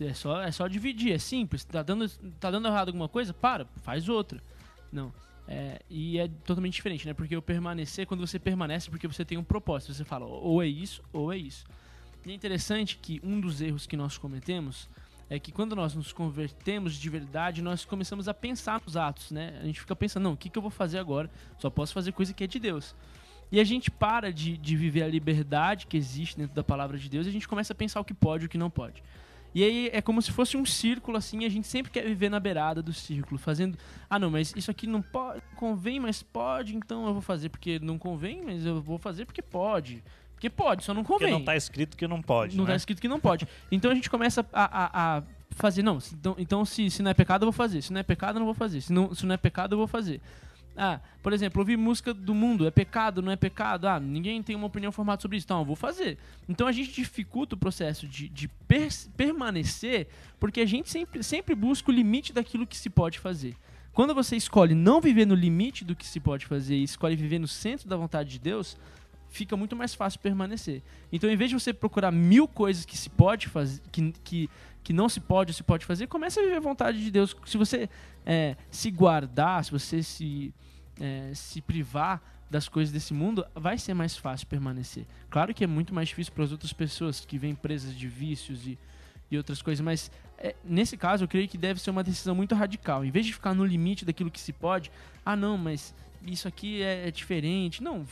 [SPEAKER 2] É só, é só dividir, é simples. Tá dando, tá dando errado alguma coisa? Para, faz outra. Não. É, e é totalmente diferente, né? Porque o permanecer, quando você permanece, porque você tem um propósito. Você fala, ou é isso, ou é isso. E é interessante que um dos erros que nós cometemos é que quando nós nos convertemos de verdade, nós começamos a pensar nos atos, né? A gente fica pensando, não, o que, que eu vou fazer agora? Só posso fazer coisa que é de Deus. E a gente para de, de viver a liberdade que existe dentro da palavra de Deus e a gente começa a pensar o que pode e o que não pode. E aí é como se fosse um círculo assim, a gente sempre quer viver na beirada do círculo, fazendo, ah não, mas isso aqui não pode, convém, mas pode, então eu vou fazer porque não convém, mas eu vou fazer porque pode. Porque pode, só não convém. Porque
[SPEAKER 3] não está escrito que não pode.
[SPEAKER 2] Não está
[SPEAKER 3] né?
[SPEAKER 2] escrito que não pode. Então a gente começa a, a, a fazer, não, então, então se, se não é pecado eu vou fazer, se não é pecado eu não vou fazer, se não, se não é pecado eu vou fazer. Ah, por exemplo, ouvir música do mundo é pecado, não é pecado? Ah, ninguém tem uma opinião formada sobre isso, então eu vou fazer. Então a gente dificulta o processo de, de per permanecer porque a gente sempre, sempre busca o limite daquilo que se pode fazer. Quando você escolhe não viver no limite do que se pode fazer e escolhe viver no centro da vontade de Deus, fica muito mais fácil permanecer. Então, em vez de você procurar mil coisas que se pode fazer, que, que, que não se pode ou se pode fazer, comece a viver a vontade de Deus. Se você é, se guardar, se você se, é, se privar das coisas desse mundo, vai ser mais fácil permanecer. Claro que é muito mais difícil para as outras pessoas que vêm presas de vícios e, e outras coisas, mas é, nesse caso eu creio que deve ser uma decisão muito radical. Em vez de ficar no limite daquilo que se pode, ah não, mas isso aqui é, é diferente. Não,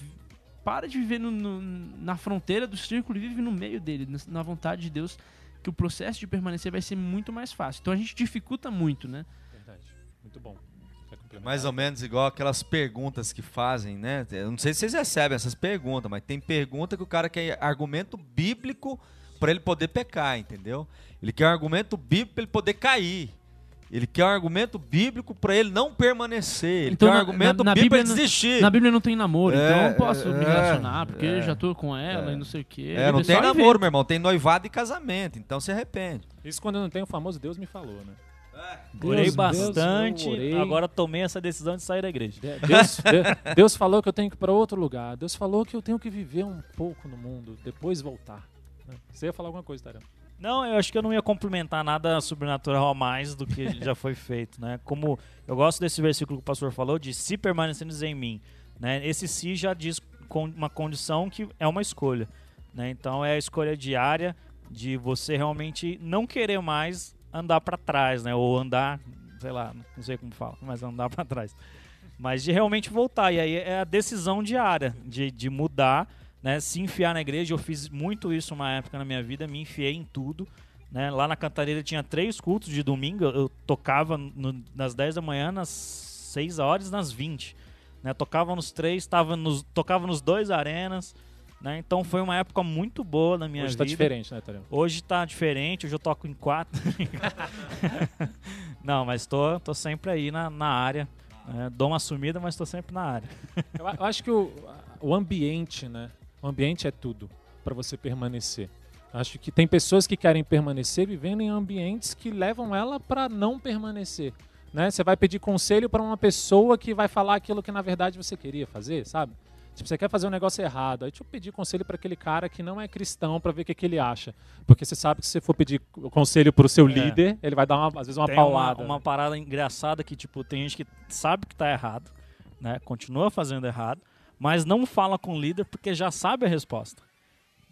[SPEAKER 2] para de viver no, no, na fronteira do círculo e vive no meio dele, na vontade de Deus, que o processo de permanecer vai ser muito mais fácil. Então a gente dificulta muito, né?
[SPEAKER 1] Verdade. Muito bom.
[SPEAKER 4] Mais ou menos igual aquelas perguntas que fazem, né? Eu não sei se vocês recebem essas perguntas, mas tem pergunta que o cara quer argumento bíblico para ele poder pecar, entendeu? Ele quer um argumento bíblico para ele poder cair. Ele quer um argumento bíblico para ele não permanecer. Ele
[SPEAKER 2] Então,
[SPEAKER 4] quer um
[SPEAKER 2] na-
[SPEAKER 4] argumento
[SPEAKER 2] na- na
[SPEAKER 4] bíblico para desistir.
[SPEAKER 2] Na Bíblia não tem namoro,
[SPEAKER 4] É,
[SPEAKER 2] então eu não posso me
[SPEAKER 4] é,
[SPEAKER 2] relacionar, porque
[SPEAKER 4] é,
[SPEAKER 2] já tô com ela e não sei o quê.
[SPEAKER 4] É, não
[SPEAKER 2] É
[SPEAKER 4] tem namoro, meu irmão. Tem noivado e casamento. Então se arrepende.
[SPEAKER 1] Isso quando não tem o famoso Deus me falou, né?
[SPEAKER 3] Orei
[SPEAKER 1] Deus,
[SPEAKER 3] bastante,
[SPEAKER 1] Deus, eu orei.
[SPEAKER 3] agora tomei essa decisão de sair da igreja.
[SPEAKER 1] De- Deus, de- Deus falou que eu tenho que ir para outro lugar. Deus falou que eu tenho que viver um pouco no mundo, depois voltar. né? Você ia falar alguma coisa, Tarão?
[SPEAKER 3] Não, eu acho que eu não ia complementar nada sobrenatural a mais do que já foi feito, né? Como eu gosto desse versículo que o pastor falou de se permaneceres em mim, né? Esse se já diz com uma condição que é uma escolha, né? Então é a escolha diária de você realmente não querer mais andar para trás, né? Ou andar, sei lá, não sei como fala, mas andar para trás. Mas de realmente voltar. E aí é a decisão diária de, de mudar, né? Se enfiar na igreja. Eu fiz muito isso uma época na minha vida, me enfiei em tudo. Né? Lá na Cantareira tinha três cultos de domingo. Eu tocava no- nas 10 da manhã, nas 6 horas e nas 20. Né? Tocava nos três, tava nos, tocava nos dois arenas. Né? Então foi uma época muito boa na minha
[SPEAKER 1] Hoje tá
[SPEAKER 3] vida.
[SPEAKER 1] diferente, né, Tarão?
[SPEAKER 3] Hoje tá diferente, hoje eu toco em quatro. Não, mas tô, tô sempre aí na, na área. né? dou uma sumida, mas tô sempre na área.
[SPEAKER 1] Eu acho que o, o ambiente, né? O ambiente é tudo para você permanecer. Acho que tem pessoas que querem permanecer vivendo em ambientes que levam ela para não permanecer. Né? Você vai pedir conselho para uma pessoa que vai falar aquilo que na verdade você queria fazer, sabe? Tipo, você quer fazer um negócio errado, aí deixa eu pedir conselho para aquele cara que não é cristão para ver o que, que ele acha. Porque você sabe que se você for pedir conselho pro seu
[SPEAKER 3] É.
[SPEAKER 1] líder, ele vai dar uma, às vezes uma
[SPEAKER 3] Tem uma,
[SPEAKER 1] paulada.
[SPEAKER 3] uma parada engraçada que, tipo, tem gente que sabe que tá errado, né? Continua fazendo errado, mas não fala com o líder porque já sabe a resposta.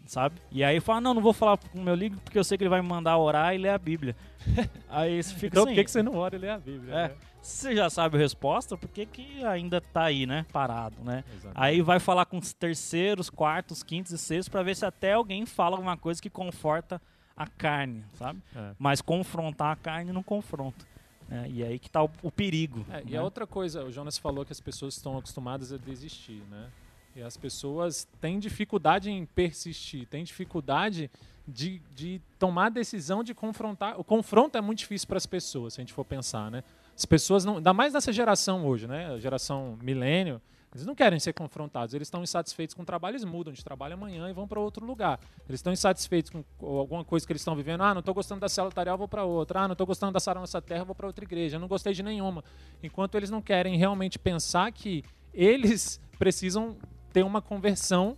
[SPEAKER 3] Sabe? E aí fala, não, não vou falar com o meu líder porque eu sei que ele vai me mandar orar e ler a Bíblia. aí você fica
[SPEAKER 1] Então
[SPEAKER 3] assim,
[SPEAKER 1] por que, você não ora e lê a Bíblia?
[SPEAKER 3] É.
[SPEAKER 1] né?
[SPEAKER 3] se você já sabe a resposta, por que, que ainda tá aí, né? Parado, né?
[SPEAKER 1] Exato.
[SPEAKER 3] Aí vai falar com os terceiros, quartos, quintos e sextos pra ver se até alguém fala alguma coisa que conforta a carne, sabe?
[SPEAKER 1] É.
[SPEAKER 3] Mas confrontar a carne não confronta. Né? E aí que tá o, o perigo.
[SPEAKER 1] É, e
[SPEAKER 3] né?
[SPEAKER 1] a outra coisa, o Jonas falou que as pessoas estão acostumadas a desistir, né? E as pessoas têm dificuldade em persistir, têm dificuldade de, de tomar a decisão de confrontar. O confronto é muito difícil para as pessoas, se a gente for pensar, né? As pessoas não, ainda mais nessa geração hoje, né? A geração milênio, eles não querem ser confrontados, eles estão insatisfeitos com o trabalho, eles mudam de trabalho amanhã e vão para outro lugar. Eles estão insatisfeitos com alguma coisa que eles estão vivendo. Ah, não estou gostando da célula tarial, vou para outra. Ah, não estou gostando da Sarão Nossa Terra, vou para outra igreja. Não gostei de nenhuma. Enquanto eles não querem realmente pensar que eles precisam ter uma conversão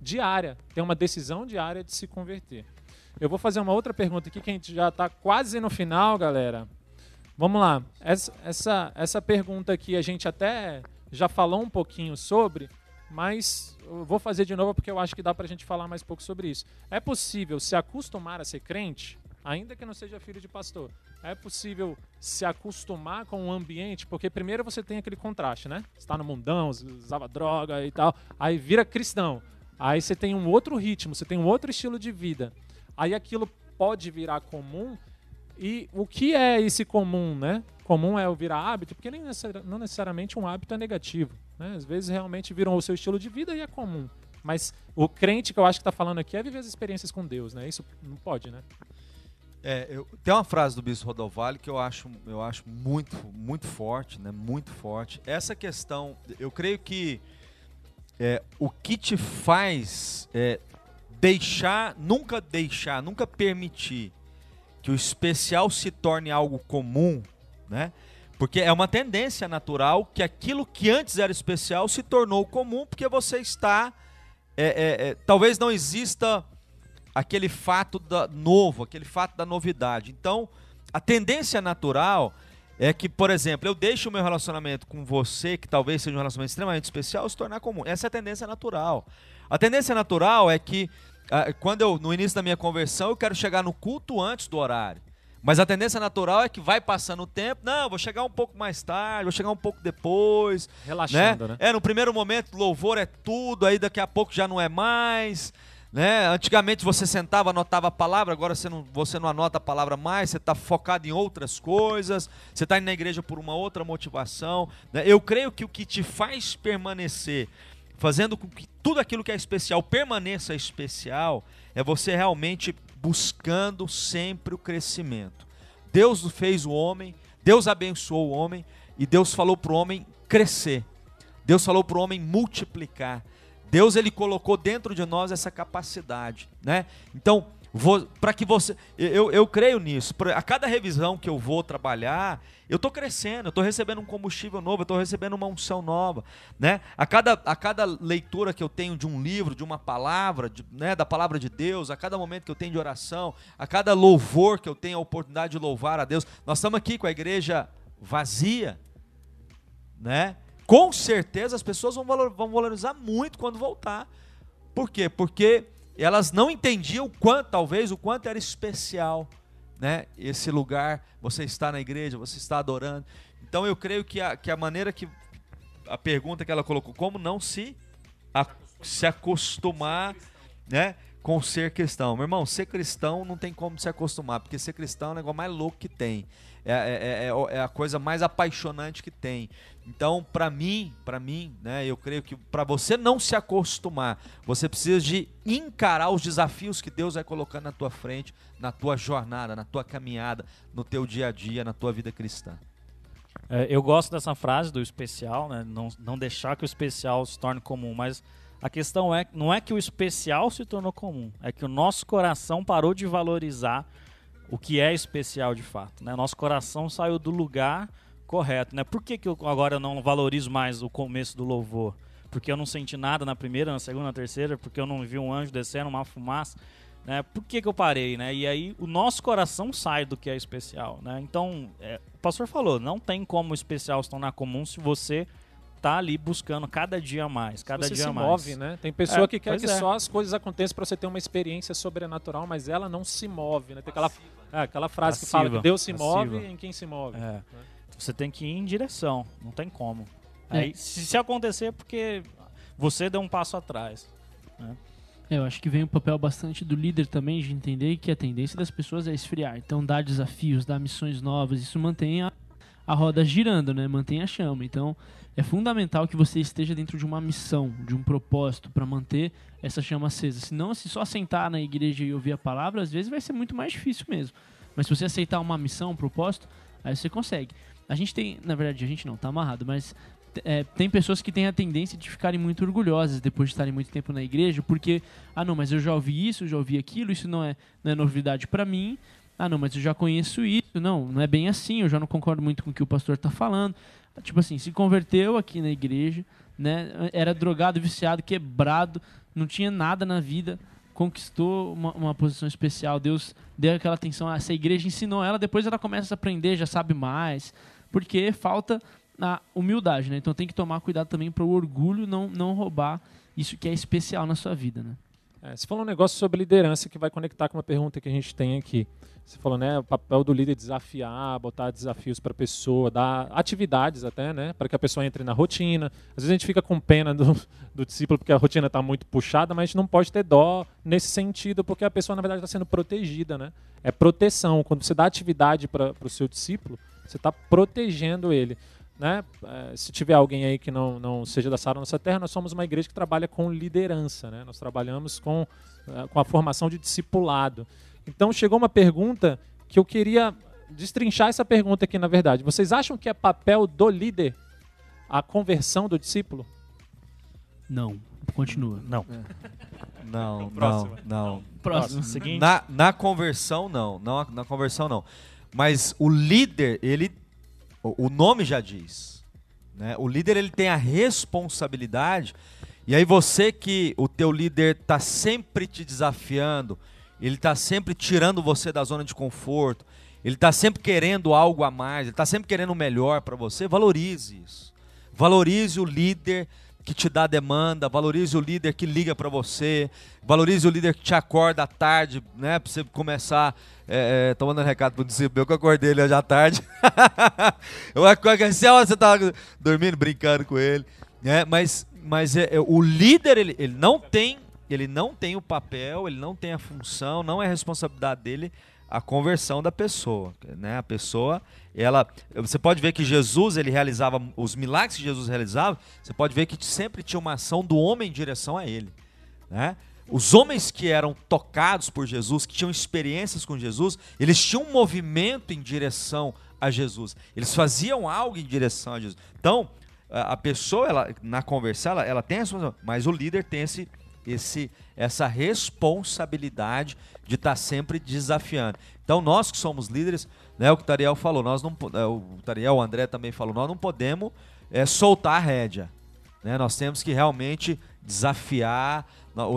[SPEAKER 1] diária, ter uma decisão diária de se converter. Eu vou fazer uma outra pergunta aqui, que a gente já está quase no final, galera. Vamos lá. Essa, essa, essa pergunta aqui a gente até já falou um pouquinho sobre, mas vou fazer de novo porque eu acho que dá pra gente falar mais pouco sobre isso. É possível se acostumar a ser crente, ainda que não seja filho de pastor? É possível se acostumar com o ambiente? Porque primeiro você tem aquele contraste, né? Você tá no mundão, usava droga e tal, aí vira cristão. Aí você tem um outro ritmo, você tem um outro estilo de vida. Aí aquilo pode virar comum. E o que é esse comum, né? Comum é o virar hábito, porque nem não necessariamente um hábito é negativo. Né? Às vezes realmente viram o seu estilo de vida e é comum. Mas o crente que eu acho que está falando aqui é viver as experiências com Deus, né? Isso não pode, né?
[SPEAKER 4] É, eu, tem uma frase do Bispo Rodovalho que eu acho, eu acho muito, muito forte, né? Muito forte. Essa questão, eu creio que é, o que te faz é, deixar, nunca deixar, nunca permitir que o especial se torne algo comum, né? Porque é uma tendência natural que aquilo que antes era especial se tornou comum porque você está. É, é, é, talvez não exista aquele fato da, novo, aquele fato da novidade. Então, a tendência natural é que, por exemplo, eu deixo o meu relacionamento com você, que talvez seja um relacionamento extremamente especial, se tornar comum. Essa é a tendência natural. A tendência natural é que, ah, quando eu, no início da minha conversão, eu quero chegar no culto antes do horário. Mas a tendência natural é que vai passando o tempo, não, vou chegar um pouco mais tarde, vou chegar um pouco depois.
[SPEAKER 1] Relaxando, né? né?
[SPEAKER 4] É, no primeiro momento, louvor é tudo, aí daqui a pouco já não é mais. Né? Antigamente você sentava, anotava a palavra, agora você não, você não anota a palavra mais, você está focado em outras coisas, você está indo na igreja por uma outra motivação. Né? Eu creio que o que te faz permanecer, fazendo com que tudo aquilo que é especial permaneça especial, é você realmente buscando sempre o crescimento. Deus fez o homem, Deus abençoou o homem e Deus falou para o homem crescer. Deus falou para o homem multiplicar. Deus ele colocou dentro de nós essa capacidade, né? Então, para que você, eu, eu creio nisso. A cada revisão que eu vou trabalhar, eu estou crescendo, eu estou recebendo um combustível novo, eu estou recebendo uma unção nova, né? A cada, a cada leitura que eu tenho de um livro, de uma palavra, de, né, da palavra de Deus, a cada momento que eu tenho de oração, a cada louvor que eu tenho a oportunidade de louvar a Deus, nós estamos aqui com a igreja vazia, né? com certeza as pessoas vão, valorizar muito quando voltar. Por quê? Porque elas não entendiam o quanto, talvez, o quanto era especial, né? Esse lugar, você está na igreja, você está adorando. Então eu creio que a, que a maneira que a pergunta que ela colocou, como não se a, se acostumar, né? Com ser cristão. Meu irmão, ser cristão não tem como se acostumar, porque ser cristão é o negócio mais louco que tem. É, é, é, é a coisa mais apaixonante que tem. Então, para mim, para mim, né, eu creio que para você não se acostumar, você precisa de encarar os desafios que Deus vai colocando na tua frente, na tua jornada, na tua caminhada, no teu dia a dia, na tua vida cristã.
[SPEAKER 3] É, eu gosto dessa frase do especial, né? Não, não deixar que o especial se torne comum, mas a questão é não é que o especial se tornou comum, é que o nosso coração parou de valorizar o que é especial de fato, né? Nosso coração saiu do lugar correto, né? Por que, que eu agora não valorizo mais o começo do louvor? Porque eu não senti nada na primeira, na segunda, na terceira, porque eu não vi um anjo descendo, uma fumaça, né? Por que, que eu parei, né? E aí o nosso coração sai do que é especial, né? Então, é, o pastor falou, não tem como o especial se tornar comum se você tá ali buscando cada dia mais, cada
[SPEAKER 1] você
[SPEAKER 3] dia
[SPEAKER 1] se
[SPEAKER 3] mais.
[SPEAKER 1] move, né? Tem pessoa
[SPEAKER 3] É,
[SPEAKER 1] que quer que
[SPEAKER 3] é.
[SPEAKER 1] só as coisas aconteçam para você ter uma experiência sobrenatural, mas ela não se move, né? Tem aquela, é, aquela frase que fala
[SPEAKER 3] Passiva.
[SPEAKER 1] que Deus se
[SPEAKER 3] Passiva.
[SPEAKER 1] move em quem se move.
[SPEAKER 3] É. Você tem que ir em direção, não tem como.
[SPEAKER 2] É.
[SPEAKER 3] Aí, se, se acontecer, é porque você deu um passo atrás.
[SPEAKER 2] É, Eu acho que vem o papel bastante do líder também de entender que a tendência das pessoas é esfriar. Então, dar desafios, dar missões novas, isso mantém a, a roda girando, né? Mantém a chama. Então, é fundamental que você esteja dentro de uma missão, de um propósito para manter essa chama acesa. Senão, se só sentar na igreja e ouvir a palavra, às vezes vai ser muito mais difícil mesmo. Mas se você aceitar uma missão, um propósito, aí você consegue. A gente tem, na verdade, a gente não, tá amarrado, mas é, tem pessoas que têm a tendência de ficarem muito orgulhosas depois de estarem muito tempo na igreja, porque, ah não, mas eu já ouvi isso, já ouvi aquilo, isso não é, não é novidade para mim. Ah não, mas eu já conheço isso. Não, não é bem assim, eu já não concordo muito com o que o pastor tá falando. Tipo assim, se converteu aqui na igreja, né? Era drogado, viciado, quebrado, não tinha nada na vida, conquistou uma, uma posição especial. Deus deu aquela atenção, essa igreja ensinou ela, depois ela começa a aprender, já sabe mais, porque falta a humildade, né? Então tem que tomar cuidado também para o orgulho não, não roubar isso que é especial na sua vida, né?
[SPEAKER 1] É, você falou um negócio sobre liderança que vai conectar com uma pergunta que a gente tem aqui. Você falou, né, o papel do líder desafiar, botar desafios para a pessoa, dar atividades até, né, para que a pessoa entre na rotina. Às vezes a gente fica com pena do, do discípulo porque a rotina está muito puxada, mas a gente não pode ter dó nesse sentido, porque a pessoa na verdade está sendo protegida, né? É proteção. Quando você dá atividade para o seu discípulo, você está protegendo ele. Né? Eh, se tiver alguém aí que não, não seja da Sara Nossa Terra, nós somos uma igreja que trabalha com liderança. Né? Nós trabalhamos com, eh, com a formação de discipulado. Então chegou uma pergunta que eu queria destrinchar essa pergunta aqui, na verdade. Vocês acham que é papel do líder a conversão do discípulo?
[SPEAKER 2] Não. Continua.
[SPEAKER 3] Não.
[SPEAKER 4] Não, não,
[SPEAKER 3] Próximo.
[SPEAKER 4] não.
[SPEAKER 2] Próximo.
[SPEAKER 3] Seguinte.
[SPEAKER 4] Na, na conversão, não. não. Na conversão, não. Mas o líder, ele. O o nome já diz. Né? O líder, ele tem a responsabilidade. E aí você que o teu líder está sempre te desafiando, ele está sempre tirando você da zona de conforto, ele está sempre querendo algo a mais, ele está sempre querendo o melhor para você, valorize isso. Valorize o líder que te dá demanda, valorize o líder que liga para você, valorize o líder que te acorda à tarde, né, para você começar é, é, tomando recado pro discípulo, eu que acordei ele hoje à tarde. eu acordo assim, você tava dormindo, brincando com ele, né? Mas, mas é, é, o líder ele, ele não tem, ele não tem o papel, ele não tem a função, não é a responsabilidade dele a conversão da pessoa, né? A pessoa, ela, você pode ver que Jesus ele realizava os milagres que Jesus realizava, você pode ver que sempre tinha uma ação do homem em direção a ele, né? Os homens que eram tocados por Jesus, que tinham experiências com Jesus, eles tinham um movimento em direção a Jesus. Eles faziam algo em direção a Jesus. Então, a pessoa, ela, na conversa, ela, ela tem a responsabilidade, mas o líder tem esse, esse, essa responsabilidade de estar sempre desafiando. Então, nós que somos líderes, né, o que o Tariel falou, nós não, é, o Tariel, o André também falou, nós não podemos é, soltar a rédea. né? Nós temos que realmente desafiar.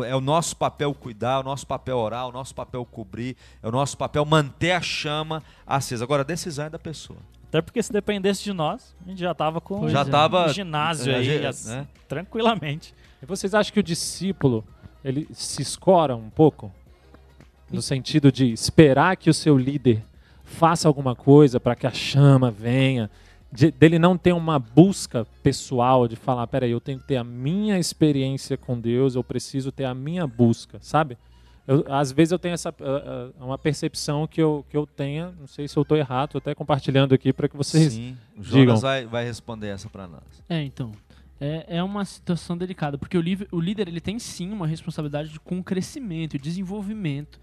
[SPEAKER 4] É o nosso papel cuidar, é o nosso papel orar, é o nosso papel cobrir, é o nosso papel manter a chama acesa. Agora, a decisão é da pessoa.
[SPEAKER 3] Até porque se dependesse de nós, a gente já tava com
[SPEAKER 2] Pois
[SPEAKER 4] Já
[SPEAKER 2] é.
[SPEAKER 4] tava
[SPEAKER 3] um ginásio
[SPEAKER 4] é,
[SPEAKER 3] aí,
[SPEAKER 4] já- né?
[SPEAKER 3] tranquilamente.
[SPEAKER 1] E vocês acham que o discípulo ele se escora um pouco? No sentido de esperar que o seu líder faça alguma coisa para que a chama venha, de- dele não ter uma busca pessoal de falar, peraí, eu tenho que ter a minha experiência com Deus, eu preciso ter a minha busca, sabe? Eu- às vezes eu tenho essa ah, ah, uma percepção que eu, que eu tenha, não sei se eu estou errado, estou até compartilhando aqui para que vocês
[SPEAKER 4] Sim, o
[SPEAKER 1] digam.
[SPEAKER 4] Jonas vai, vai responder essa para nós.
[SPEAKER 2] É, então. É, é uma situação delicada, porque o, líder- o líder ele tem sim uma responsabilidade de- com o crescimento e desenvolvimento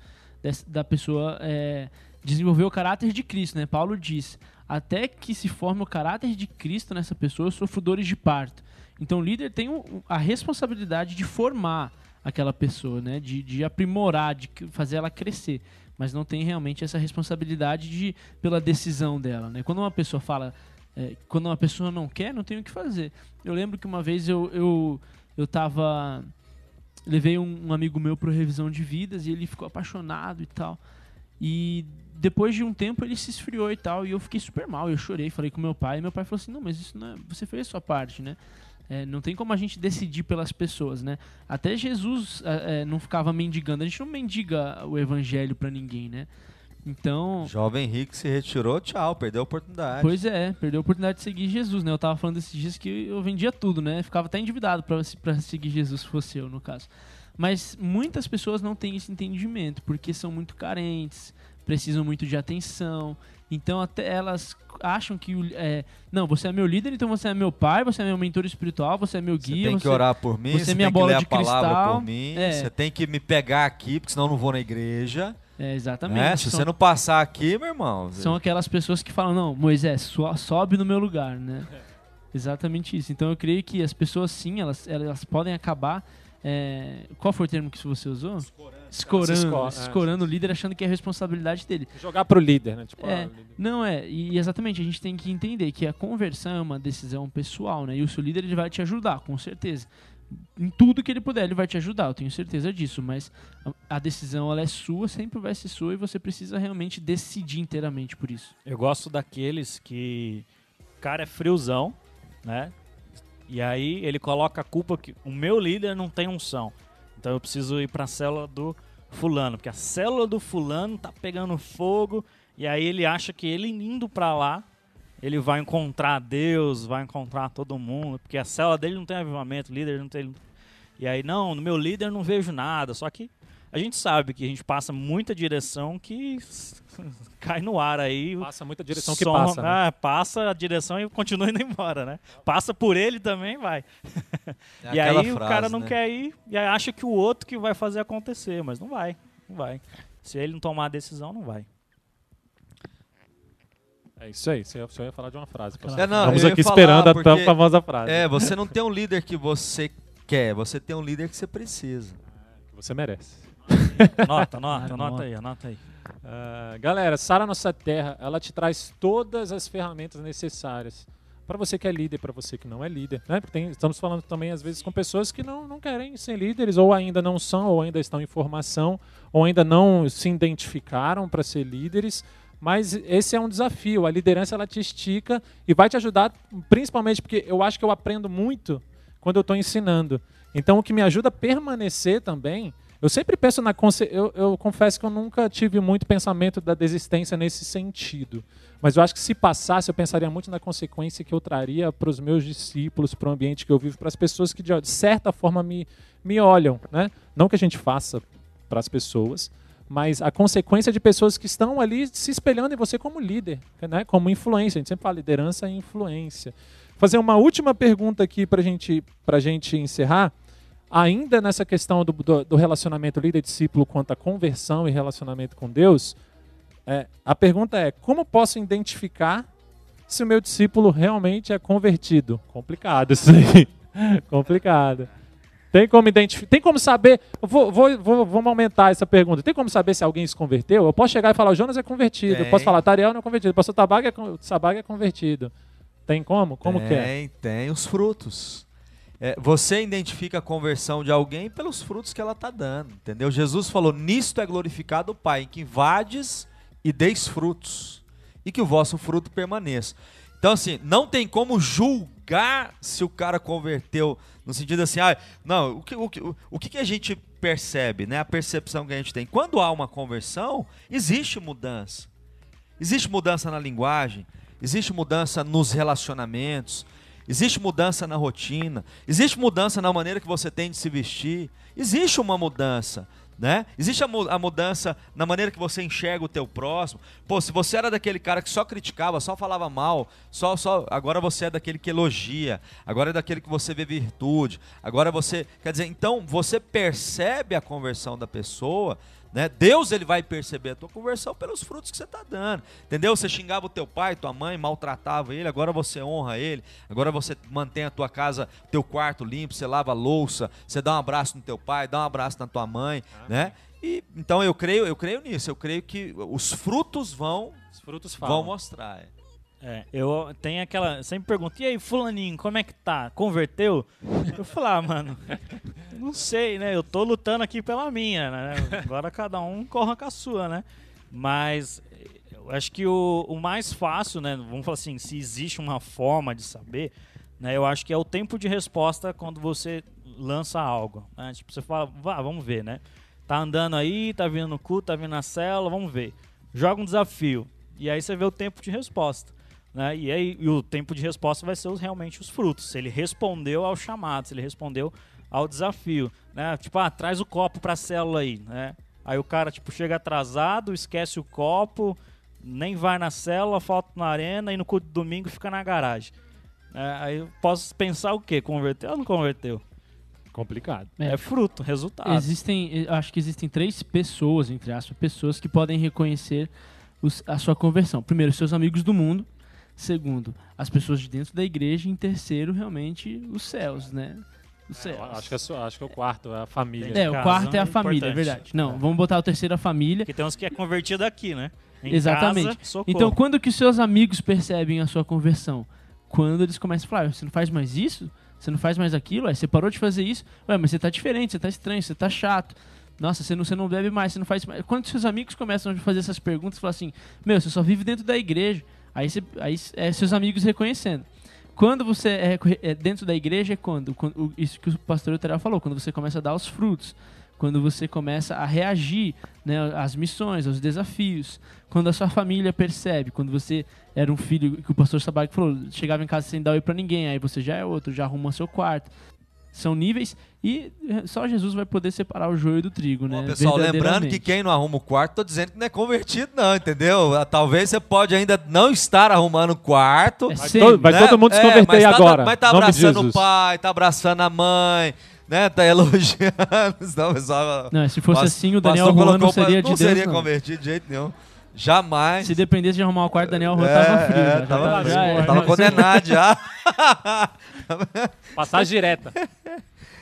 [SPEAKER 2] da pessoa é, desenvolver o caráter de Cristo, né? Paulo diz: até que se forme o caráter de Cristo nessa pessoa, eu sofro dores de parto. Então o líder tem a responsabilidade de formar aquela pessoa, né? De, de aprimorar, de fazer ela crescer. Mas não tem realmente essa responsabilidade de pela decisão dela, né? Quando uma pessoa fala é, quando uma pessoa não quer, não tem o que fazer. Eu lembro que uma vez eu, eu, eu tava. Levei um, um amigo meu para revisão de vidas e ele ficou apaixonado e tal. E depois de um tempo ele se esfriou e tal. E eu fiquei super mal. Eu chorei, falei com meu pai. E meu pai falou assim: Não, mas isso não é, você fez a sua parte, né? É, não tem como a gente decidir pelas pessoas, né? Até Jesus é, é, não ficava mendigando. A gente não mendiga o evangelho para ninguém, né? Então.
[SPEAKER 4] Jovem Henrique se retirou, tchau, perdeu a oportunidade.
[SPEAKER 2] Pois é, perdeu a oportunidade de seguir Jesus, né? Eu tava falando esses dias que eu vendia tudo, né? Ficava até endividado pra seguir Jesus, se fosse eu, no caso. Mas muitas pessoas não têm esse entendimento, porque são muito carentes, precisam muito de atenção. Então até elas acham que é, não, você é meu líder, então você é meu pai, você é meu mentor espiritual, você é meu
[SPEAKER 4] Você
[SPEAKER 2] guia.
[SPEAKER 4] tem que
[SPEAKER 2] você-
[SPEAKER 4] orar por mim,
[SPEAKER 2] você
[SPEAKER 4] você
[SPEAKER 2] é minha
[SPEAKER 4] tem que
[SPEAKER 2] bola
[SPEAKER 4] ler
[SPEAKER 2] de
[SPEAKER 4] a palavra
[SPEAKER 2] cristal.
[SPEAKER 4] por mim,
[SPEAKER 2] É.
[SPEAKER 4] você tem que me pegar aqui, porque senão eu não vou na igreja.
[SPEAKER 2] É, exatamente.
[SPEAKER 4] Né? Se
[SPEAKER 2] São-
[SPEAKER 4] você não passar aqui, meu irmão.
[SPEAKER 2] São aquelas pessoas que falam, não, Moisés, so- sobe no meu lugar, né? Exatamente isso. Então eu creio que as pessoas sim, elas, elas podem acabar. é, Qual foi o termo que você usou? Escorando.
[SPEAKER 1] Se esco- é.
[SPEAKER 2] Escorando o líder achando que é responsabilidade dele.
[SPEAKER 1] jogar pro líder, né? Tipo,
[SPEAKER 2] É.
[SPEAKER 1] ah, líder.
[SPEAKER 2] Não é, e exatamente, a gente tem que entender que a conversão é uma decisão pessoal, né? E o seu líder ele vai te ajudar, com certeza. Em tudo que ele puder, ele vai te ajudar, eu tenho certeza disso, mas a, a decisão ela é sua, sempre vai ser sua e você precisa realmente decidir inteiramente por isso.
[SPEAKER 3] Eu gosto daqueles que cara é friozão, né? E aí ele coloca a culpa que o meu líder não tem unção. Então eu preciso ir pra célula do fulano, porque a célula do fulano tá pegando fogo e aí ele acha que ele indo pra lá, ele vai encontrar Deus, vai encontrar todo mundo, porque a célula dele não tem avivamento, o líder não tem E aí não, no meu líder não vejo nada, só que a gente sabe que a gente passa muita direção que cai no ar aí,
[SPEAKER 1] Passa muita direção que passa, né?
[SPEAKER 3] ah, passa a direção e continua indo embora, né? Passa por ele também, vai.
[SPEAKER 4] É
[SPEAKER 3] e aí o
[SPEAKER 4] frase,
[SPEAKER 3] cara não
[SPEAKER 4] né?
[SPEAKER 3] quer ir e aí acha que o outro que vai fazer acontecer, mas não vai, não vai. Se ele não tomar a decisão, não vai.
[SPEAKER 1] É isso aí, você ia, falar de uma frase.
[SPEAKER 4] É, não,
[SPEAKER 1] Estamos aqui esperando a
[SPEAKER 4] porque-
[SPEAKER 1] tão famosa frase.
[SPEAKER 4] É, você não tem um líder que você quer, você tem um líder que você precisa.
[SPEAKER 1] Você merece.
[SPEAKER 3] Anota, anota,
[SPEAKER 2] Cara,
[SPEAKER 3] anota aí, anota aí.
[SPEAKER 1] Ah, galera, Sara Nossa Terra, ela te traz todas as ferramentas necessárias para você que é líder, para você que não é líder, né? Tem- estamos falando também às vezes com pessoas que não, não querem ser líderes ou ainda não são, ou ainda estão em formação, ou ainda não se identificaram para ser líderes. Mas esse é um desafio. A liderança ela te estica e vai te ajudar, principalmente porque eu acho que eu aprendo muito quando eu estou ensinando. Então, o que me ajuda a permanecer também. Eu sempre penso na. Eu, eu confesso que eu nunca tive muito pensamento da desistência nesse sentido. Mas eu acho que se passasse, eu pensaria muito na consequência que eu traria para os meus discípulos, para o ambiente que eu vivo, para as pessoas que de certa forma me, me olham. Né? Não que a gente faça para as pessoas, mas a consequência de pessoas que estão ali se espelhando em você como líder, né? como influência. A gente sempre fala liderança e influência. Fazer uma última pergunta aqui para gente, a gente encerrar. Ainda nessa questão do, do, do relacionamento líder-discípulo quanto à conversão e relacionamento com Deus, é, a pergunta é: como posso identificar se o meu discípulo realmente é convertido? Complicado isso aí. Complicado. Tem como identificar? Tem como saber? eu Vou, vou, vou, vamos aumentar essa pergunta. Tem como saber se alguém se converteu? Eu posso chegar e falar: o Jonas é convertido. Eu
[SPEAKER 4] Tem.
[SPEAKER 1] posso falar: Tariel não é convertido. O pastor Tabaga é, Sabaga é convertido. Tem como? Como
[SPEAKER 4] tem,
[SPEAKER 1] que é?
[SPEAKER 4] Tem os frutos. É, você identifica a conversão de alguém pelos frutos que ela está dando, entendeu? Jesus falou: Nisto é glorificado o Pai, em que vades e deis frutos, e que o vosso fruto permaneça. Então, assim, não tem como julgar se o cara converteu, no sentido assim, ah, não, o que, o, que, o que a gente percebe, né? A percepção que a gente tem. Quando há uma conversão, existe mudança. Existe mudança na linguagem, existe mudança nos relacionamentos, existe mudança na rotina, existe mudança na maneira que você tem de se vestir, existe uma mudança. Né? Existe a, mu- a mudança na maneira que você enxerga o teu próximo. Pô, se você era daquele cara que só criticava, só falava mal, só, só agora você é daquele que elogia, agora é daquele que você vê virtude, agora você, quer dizer, então você percebe a conversão da pessoa né? Deus ele vai perceber a tua conversão pelos frutos que você está dando. Entendeu? Você xingava o teu pai, tua mãe, maltratava ele, agora você honra ele, agora você mantém a tua casa, teu quarto limpo, você lava a louça, você dá um abraço no teu pai, dá um abraço na tua mãe, né? E então eu creio, eu creio nisso, eu creio que os frutos vão
[SPEAKER 1] Os frutos
[SPEAKER 4] vão
[SPEAKER 1] falam.
[SPEAKER 4] mostrar. É.
[SPEAKER 3] Eu tenho aquela. Sempre pergunto, e aí, Fulaninho, como é que tá? Converteu? Eu falo, ah, mano, não sei, né? Eu tô lutando aqui pela minha, né? Agora cada um corra com a sua, né? Mas eu acho que o, o mais fácil, né? Vamos falar assim, se existe uma forma de saber, né? Eu acho que é o tempo de resposta quando você lança algo. Né? Tipo, você fala, vá, vamos ver, né? Tá andando aí, tá vindo no cu, tá vindo na célula, vamos ver. Joga um desafio. E aí você vê o tempo de resposta. Né? E aí e o tempo de resposta vai ser os- realmente os frutos. Se ele respondeu ao chamado, se ele respondeu ao desafio. Né? Tipo, ah, traz o copo pra célula aí. Né? Aí o cara tipo, chega atrasado, esquece o copo, nem vai na célula, falta na arena e no culto de domingo fica na garagem. É, aí eu posso pensar o quê? Converteu ou não converteu?
[SPEAKER 1] Complicado.
[SPEAKER 3] É,
[SPEAKER 2] É,
[SPEAKER 3] fruto, resultado.
[SPEAKER 2] Existem, eu acho que existem três pessoas, entre aspas, pessoas que podem reconhecer os- a sua conversão. Primeiro, seus amigos do mundo. Segundo, as pessoas de dentro da igreja. E em terceiro, realmente, os céus, né? Os céus.
[SPEAKER 1] Eu acho que, é só- acho que é o quarto, é a família.
[SPEAKER 2] É, o
[SPEAKER 3] Casa
[SPEAKER 2] quarto é a
[SPEAKER 3] é
[SPEAKER 2] família, é verdade. Não, vamos botar o terceiro a família.
[SPEAKER 3] Porque tem uns que é convertido aqui, né? Em
[SPEAKER 2] Exatamente.
[SPEAKER 3] Casa.
[SPEAKER 2] Então, quando que os seus amigos percebem a sua conversão? Quando eles começam a falar, você não faz mais isso? Você não faz mais aquilo? Ué, você parou de fazer isso? Ué, mas você tá diferente, você tá estranho, você tá chato. Nossa, você não, você não bebe mais, você não faz mais. Quando seus amigos começam a fazer essas perguntas, falam assim, meu, você só vive dentro da igreja. Aí, você, aí é seus amigos reconhecendo. Quando você é, é dentro da igreja é quando, quando isso que o pastor Uterel falou, quando você começa a dar os frutos, quando você começa a reagir né, às missões, aos desafios, quando a sua família percebe, quando você era um filho que o pastor Sabag falou, chegava em casa sem dar oi pra ninguém, aí você já é outro, já arruma seu quarto. São níveis e eh, só Jesus vai poder separar o joio do trigo, né?
[SPEAKER 4] Bom, pessoal, lembrando que quem não arruma o quarto, tô dizendo que não é convertido, não, entendeu? Ah, Talvez você pode ainda não estar arrumando o quarto.
[SPEAKER 2] É
[SPEAKER 1] to- vai
[SPEAKER 4] né?
[SPEAKER 1] todo mundo se
[SPEAKER 4] É,
[SPEAKER 1] converter
[SPEAKER 4] tá,
[SPEAKER 1] agora.
[SPEAKER 4] Mas tá
[SPEAKER 1] de
[SPEAKER 4] abraçando o pai, tá abraçando a mãe, né, tá elogiando. Não, pessoal,
[SPEAKER 2] Não, se fosse assim, o Daniel Juan não seria de
[SPEAKER 4] não
[SPEAKER 2] Deus,
[SPEAKER 4] seria
[SPEAKER 2] não.
[SPEAKER 4] convertido de jeito nenhum. Jamais.
[SPEAKER 2] Se dependesse de arrumar o quarto, Daniel Juan
[SPEAKER 4] É,
[SPEAKER 2] tava frio.
[SPEAKER 4] é,
[SPEAKER 2] já, já
[SPEAKER 4] tava,
[SPEAKER 2] tava- já era.
[SPEAKER 4] tava condenado já.
[SPEAKER 1] Passagem direta.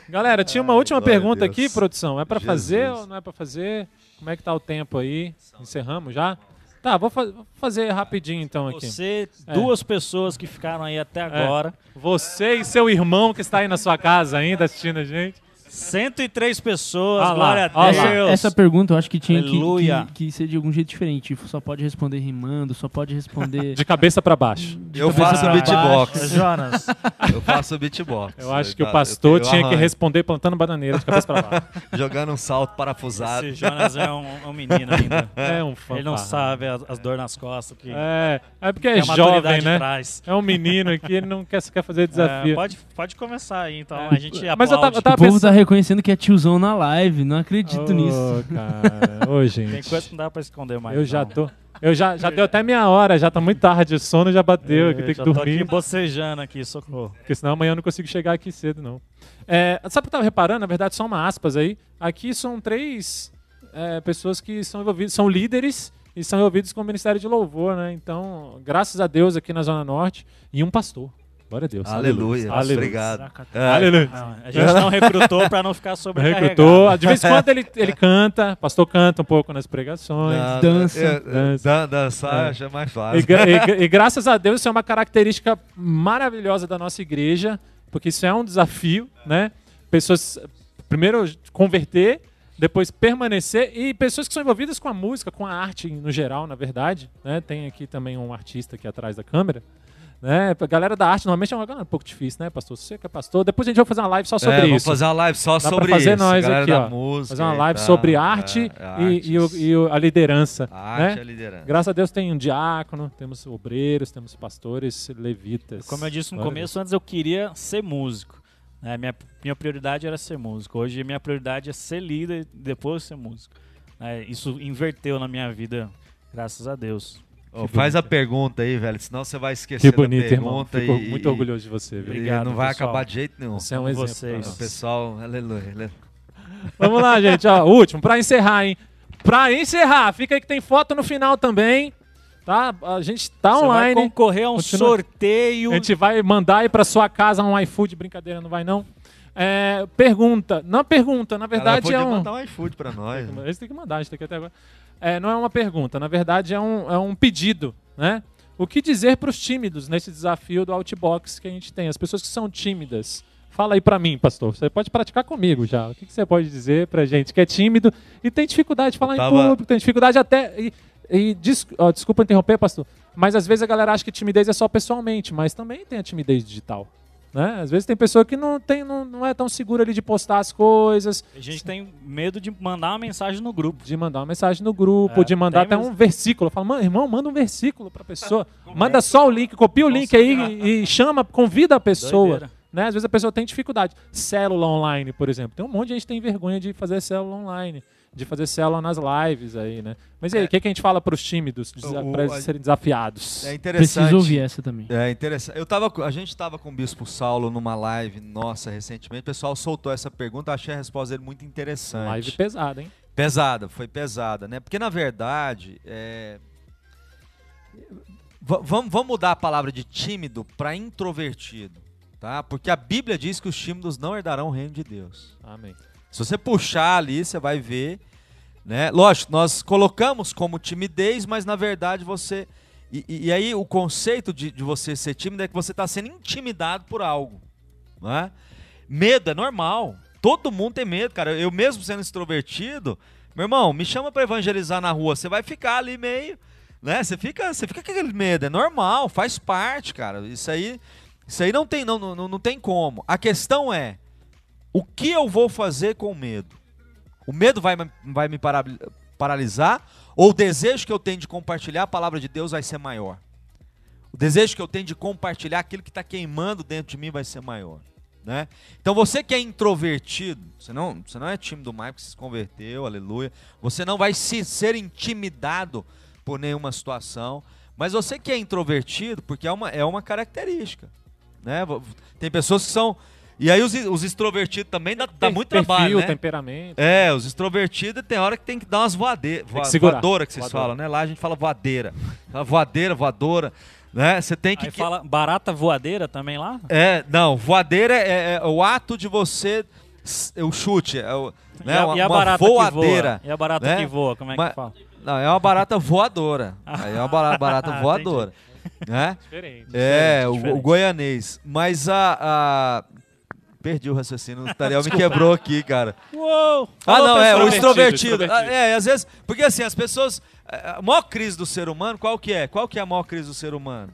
[SPEAKER 1] Galera, tinha uma última
[SPEAKER 4] glória a
[SPEAKER 1] pergunta aqui, produção. É pra
[SPEAKER 4] Jesus.
[SPEAKER 1] fazer ou não é pra fazer? Como é que tá o tempo aí? Encerramos já? Tá, vou, fa- vou fazer rapidinho então aqui.
[SPEAKER 3] Você,
[SPEAKER 1] É.
[SPEAKER 3] duas pessoas que ficaram aí até agora,
[SPEAKER 1] Você e seu irmão que está aí na sua casa ainda assistindo a gente.
[SPEAKER 3] 103 pessoas,
[SPEAKER 1] Ah
[SPEAKER 3] glória a. Deus.
[SPEAKER 2] Essa pergunta eu acho que tinha que, que, que ser de algum jeito diferente. Tipo, Só pode responder rimando, só pode responder.
[SPEAKER 1] De cabeça pra baixo.
[SPEAKER 2] de
[SPEAKER 4] Eu faço
[SPEAKER 2] pra
[SPEAKER 4] beatbox.
[SPEAKER 2] baixo.
[SPEAKER 3] Jonas,
[SPEAKER 4] Eu faço beatbox.
[SPEAKER 1] Eu acho que
[SPEAKER 4] Tá,
[SPEAKER 1] o pastor tinha que responder plantando bananeira de cabeça pra baixo.
[SPEAKER 4] Jogando um salto parafusado.
[SPEAKER 3] esse Jonas é um, é um menino ainda.
[SPEAKER 1] É um fã.
[SPEAKER 3] Ele não sabe as, as dores nas costas que,
[SPEAKER 1] É, é porque
[SPEAKER 3] que
[SPEAKER 1] é jovem,
[SPEAKER 3] maturidade
[SPEAKER 1] né?
[SPEAKER 3] traz.
[SPEAKER 1] É um menino aqui, ele não quer, quer fazer
[SPEAKER 3] É,
[SPEAKER 1] desafio.
[SPEAKER 3] pode, pode começar aí, então.
[SPEAKER 1] É.
[SPEAKER 3] A gente
[SPEAKER 1] Mas eu tava-
[SPEAKER 3] aplaude.
[SPEAKER 1] eu tava
[SPEAKER 2] povo
[SPEAKER 1] pensando-
[SPEAKER 2] tá reconhecendo que é tiozão na live. Não acredito nisso.
[SPEAKER 1] Ô, cara. Ô,
[SPEAKER 3] Tem
[SPEAKER 1] gente.
[SPEAKER 3] coisa que não dá pra esconder mais.
[SPEAKER 1] Eu já
[SPEAKER 3] não.
[SPEAKER 1] tô. Eu já, já deu até minha hora, já tá muito tarde, o sono já bateu, aqui
[SPEAKER 3] Eu
[SPEAKER 1] tem que
[SPEAKER 3] já tô aqui
[SPEAKER 1] dormir.
[SPEAKER 3] bocejando aqui, socorro.
[SPEAKER 1] Porque senão amanhã eu não consigo chegar aqui cedo, não. É, sabe o que eu tava reparando? Na verdade, só uma aspas aí. Aqui são três é, pessoas que são envolvidas, são líderes e são envolvidos com o Ministério de Louvor, né? Então, graças a Deus aqui na Zona Norte e um pastor. Glória a Deus.
[SPEAKER 4] Aleluia.
[SPEAKER 1] Aleluia.
[SPEAKER 4] Obrigado. É.
[SPEAKER 1] Aleluia.
[SPEAKER 3] não, a gente não recrutou pra não ficar sobrecarregado.
[SPEAKER 1] Recrutou. De vez em quando ele, ele canta, pastor canta um pouco nas pregações.
[SPEAKER 4] Não,
[SPEAKER 2] dança.
[SPEAKER 4] é, é,
[SPEAKER 1] Dança.
[SPEAKER 4] dan- Dançar
[SPEAKER 1] É.
[SPEAKER 4] já é mais
[SPEAKER 1] E,
[SPEAKER 4] fácil.
[SPEAKER 1] e gra- e graças a Deus isso é uma característica maravilhosa da nossa igreja, porque isso é um desafio, né? Pessoas, primeiro, converter, depois permanecer, e pessoas que são envolvidas com a música, com a arte no geral, na verdade. Né? Tem aqui também um artista aqui atrás da câmera. Né? A galera da arte normalmente é uma galera um pouco difícil, né, pastor? Você que é pastor. Depois a gente vai fazer uma live só sobre
[SPEAKER 4] é, vamos
[SPEAKER 1] isso.
[SPEAKER 4] fazer uma live só
[SPEAKER 1] Dá pra
[SPEAKER 4] sobre
[SPEAKER 1] fazer
[SPEAKER 4] isso.
[SPEAKER 1] nós
[SPEAKER 4] galera
[SPEAKER 1] aqui,
[SPEAKER 4] da
[SPEAKER 1] ó.
[SPEAKER 4] música
[SPEAKER 1] Fazer uma
[SPEAKER 4] e
[SPEAKER 1] live
[SPEAKER 4] tal.
[SPEAKER 1] sobre arte
[SPEAKER 4] É,
[SPEAKER 1] e, e o- e a liderança.
[SPEAKER 4] A arte
[SPEAKER 1] né?
[SPEAKER 4] é liderança.
[SPEAKER 1] Graças a Deus tem um diácono, temos obreiros, temos pastores, levitas.
[SPEAKER 3] Como eu disse no
[SPEAKER 1] Glória a
[SPEAKER 3] começo, antes eu queria ser músico. né? minha, minha prioridade era ser músico. Hoje minha prioridade é ser líder e depois ser músico. né? isso inverteu na minha vida, graças a Deus.
[SPEAKER 4] Ô, faz a pergunta aí, velho, senão você vai
[SPEAKER 1] Que
[SPEAKER 4] esquecer
[SPEAKER 1] bonito,
[SPEAKER 4] da
[SPEAKER 1] irmão.
[SPEAKER 4] pergunta
[SPEAKER 1] Fico
[SPEAKER 4] e,
[SPEAKER 1] muito orgulhoso de você. viu?
[SPEAKER 4] e
[SPEAKER 3] Obrigado,
[SPEAKER 4] não vai
[SPEAKER 3] pessoal.
[SPEAKER 4] acabar de jeito nenhum.
[SPEAKER 1] Você é um exemplo.
[SPEAKER 3] vocês.
[SPEAKER 4] O pessoal, aleluia. aleluia.
[SPEAKER 1] Vamos lá, gente. Ó, último, pra encerrar, hein? Pra encerrar, fica aí que tem foto no final também. Tá? A gente tá
[SPEAKER 3] Você vai
[SPEAKER 1] online.
[SPEAKER 3] concorrer a um
[SPEAKER 1] Continua.
[SPEAKER 3] sorteio.
[SPEAKER 1] A gente vai mandar aí pra sua casa um iFood. Brincadeira, não vai não? É, pergunta. Não pergunta, na verdade
[SPEAKER 4] Ela
[SPEAKER 1] é um...
[SPEAKER 4] mandar um iFood pra nós. né?
[SPEAKER 1] Esse tem que mandar, a gente tem que até agora. É, não é uma pergunta, na verdade é um, é um pedido, né? O que dizer para os tímidos nesse desafio do Outbox que a gente tem? As pessoas que são tímidas. Fala aí pra mim, pastor. Você pode praticar comigo já. O que, que você pode dizer pra gente que é tímido e tem dificuldade de falar
[SPEAKER 4] Eu
[SPEAKER 1] em
[SPEAKER 4] tava-
[SPEAKER 1] público, tem dificuldade até. E, e des- desculpa interromper, pastor. Mas às vezes a galera acha que timidez é só pessoalmente, mas também tem a timidez digital. Né? Às vezes tem pessoa que não, tem, não, não é tão segura ali de postar as coisas,
[SPEAKER 3] A gente tem medo de mandar uma mensagem no grupo.
[SPEAKER 1] de mandar uma mensagem no grupo,
[SPEAKER 3] É,
[SPEAKER 1] de mandar até um versículo. Fala, "Mano, irmão, manda um versículo pra pessoa. manda só o link, copia o link aí e, e chama, convida a pessoa.
[SPEAKER 3] Doideira.
[SPEAKER 1] Né? Às vezes a pessoa tem dificuldade. Célula online, por exemplo. Tem um monte de gente que tem vergonha de fazer célula online, de fazer célula nas lives aí, né? Mas e aí, o que, que a gente fala pros tímidos, desa-
[SPEAKER 4] O-
[SPEAKER 1] pra eles
[SPEAKER 4] a-
[SPEAKER 1] serem desafiados?
[SPEAKER 4] É interessante.
[SPEAKER 2] Preciso ouvir essa também.
[SPEAKER 4] É interessante. Eu tava, com- a gente estava com o Bispo Saulo numa live nossa recentemente. O pessoal soltou essa pergunta, achei a resposta dele muito interessante.
[SPEAKER 1] Live pesada, hein?
[SPEAKER 4] Pesada, foi pesada, né? Porque na verdade, é... va- vamos, vamos mudar a palavra de tímido para introvertido, tá? Porque a Bíblia diz que os tímidos não herdarão o reino de Deus.
[SPEAKER 1] Amém.
[SPEAKER 4] Se você puxar ali, você vai ver, né? Lógico, nós colocamos como timidez, mas na verdade você. E, e- e aí o conceito de, de você ser tímido é que você está sendo intimidado por algo. Não é? Medo é normal. Todo mundo tem medo, cara. Eu mesmo sendo extrovertido, meu irmão, me chama para evangelizar na rua, você vai ficar ali meio, né? Você fica, você fica com aquele medo, é normal, faz parte, cara. Isso aí, isso aí não tem, não, não, não tem como. A questão é, o que eu vou fazer com o medo? O medo vai, vai me para- paralisar ou o desejo que eu tenho de compartilhar a palavra de Deus vai ser maior? O desejo que eu tenho de compartilhar aquilo que está queimando dentro de mim vai ser maior. Né? Então você que é introvertido, você não, você não é tímido mais porque se converteu, aleluia. Você não vai se, ser intimidado por nenhuma situação. Mas você que é introvertido, porque é uma, é uma característica. Né? Tem pessoas que são E aí os, os extrovertidos também dá, dá muito
[SPEAKER 1] Perfil,
[SPEAKER 4] trabalho, né?
[SPEAKER 1] temperamento.
[SPEAKER 4] É, os extrovertidos tem hora que tem que dar umas voadeiras.
[SPEAKER 1] que segurar.
[SPEAKER 4] voadora que vocês
[SPEAKER 1] Voadora.
[SPEAKER 4] falam, né? Lá a gente fala voadeira. Voadeira, voadora. Né? Você tem que.
[SPEAKER 3] Aí fala barata voadeira também lá?
[SPEAKER 4] É, não, voadeira é, é o ato de você. é O chute, é o, né?
[SPEAKER 3] e a,
[SPEAKER 4] uma,
[SPEAKER 3] e a
[SPEAKER 4] uma
[SPEAKER 3] barata
[SPEAKER 4] voadeira.
[SPEAKER 3] que voa? E a barata
[SPEAKER 4] né?
[SPEAKER 3] que voa, como é
[SPEAKER 4] Mas-
[SPEAKER 3] que fala?
[SPEAKER 4] Não, é uma barata voadora. Aí é uma bara- barata
[SPEAKER 3] Entendi.
[SPEAKER 4] voadora. né?
[SPEAKER 1] Diferente.
[SPEAKER 4] É, o,
[SPEAKER 3] diferente.
[SPEAKER 4] o goianês. Mas a. a- Perdi o raciocínio, o Tariel me quebrou aqui, cara.
[SPEAKER 3] Uou!
[SPEAKER 4] Ah, não, é, o
[SPEAKER 1] extrovertido,
[SPEAKER 4] extrovertido. Ah, É, às vezes. Porque assim, as pessoas. A maior crise do ser humano, qual que é? Qual que é a maior crise do ser humano?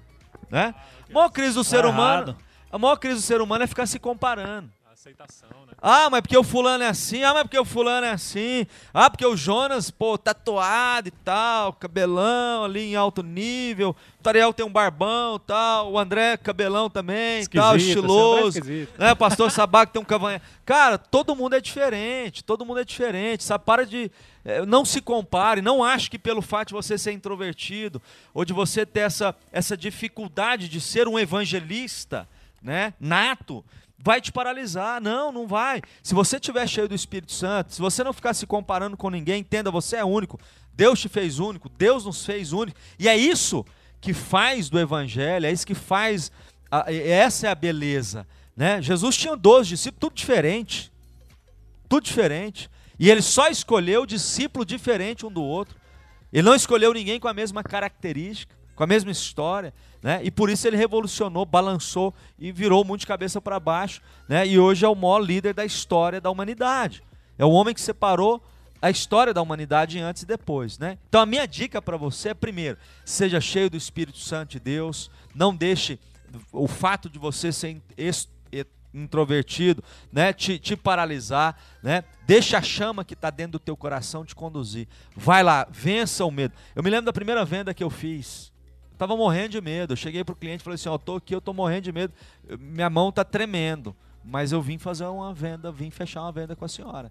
[SPEAKER 4] Né? A maior crise do ser
[SPEAKER 3] Tá
[SPEAKER 4] humano. A maior crise do ser humano é ficar se comparando.
[SPEAKER 1] Aceitação, né?
[SPEAKER 4] Ah, mas porque o fulano é assim, ah, mas porque o fulano é assim, ah, porque o Jonas, pô, tatuado e tal, cabelão ali em alto nível, o Tariel tem um barbão e tal, o André cabelão também, tal,
[SPEAKER 1] Esquisito,
[SPEAKER 4] estiloso,
[SPEAKER 1] esse André é
[SPEAKER 4] né, o pastor Sabac tem um cavanhaque. Cara, todo mundo é diferente, todo mundo é diferente, sabe? Para de, eh, não se compare, não ache que pelo fato de você ser introvertido, ou de você ter essa, essa dificuldade de ser um evangelista, né, nato, vai te paralisar. Não, não vai. Se você estiver cheio do Espírito Santo, se você não ficar se comparando com ninguém, entenda, você é único. Deus te fez único, Deus nos fez único. E é isso que faz do evangelho, é isso que faz a- essa é a beleza, né? Jesus tinha 12 discípulos, tudo diferente. Tudo diferente. E ele só escolheu discípulo diferente um do outro. Ele não escolheu ninguém com a mesma característica, com a mesma história, né? E por isso ele revolucionou, balançou e virou o mundo de cabeça para baixo, né? E hoje é o maior líder da história da humanidade. É o homem que separou a história da humanidade antes e depois, né? Então a minha dica para você é primeiro, seja cheio do Espírito Santo de Deus, não deixe o fato de você ser introvertido, né, te, te paralisar, né? Deixa a chama que está dentro do teu coração te conduzir. Vai lá, vença o medo. Eu me lembro da primeira venda que eu fiz. Tava morrendo de medo. Eu cheguei pro cliente e falei assim: "Ó, tô aqui, eu tô morrendo de medo. Minha mão tá tremendo, mas eu vim fazer uma venda, vim fechar uma venda com a senhora."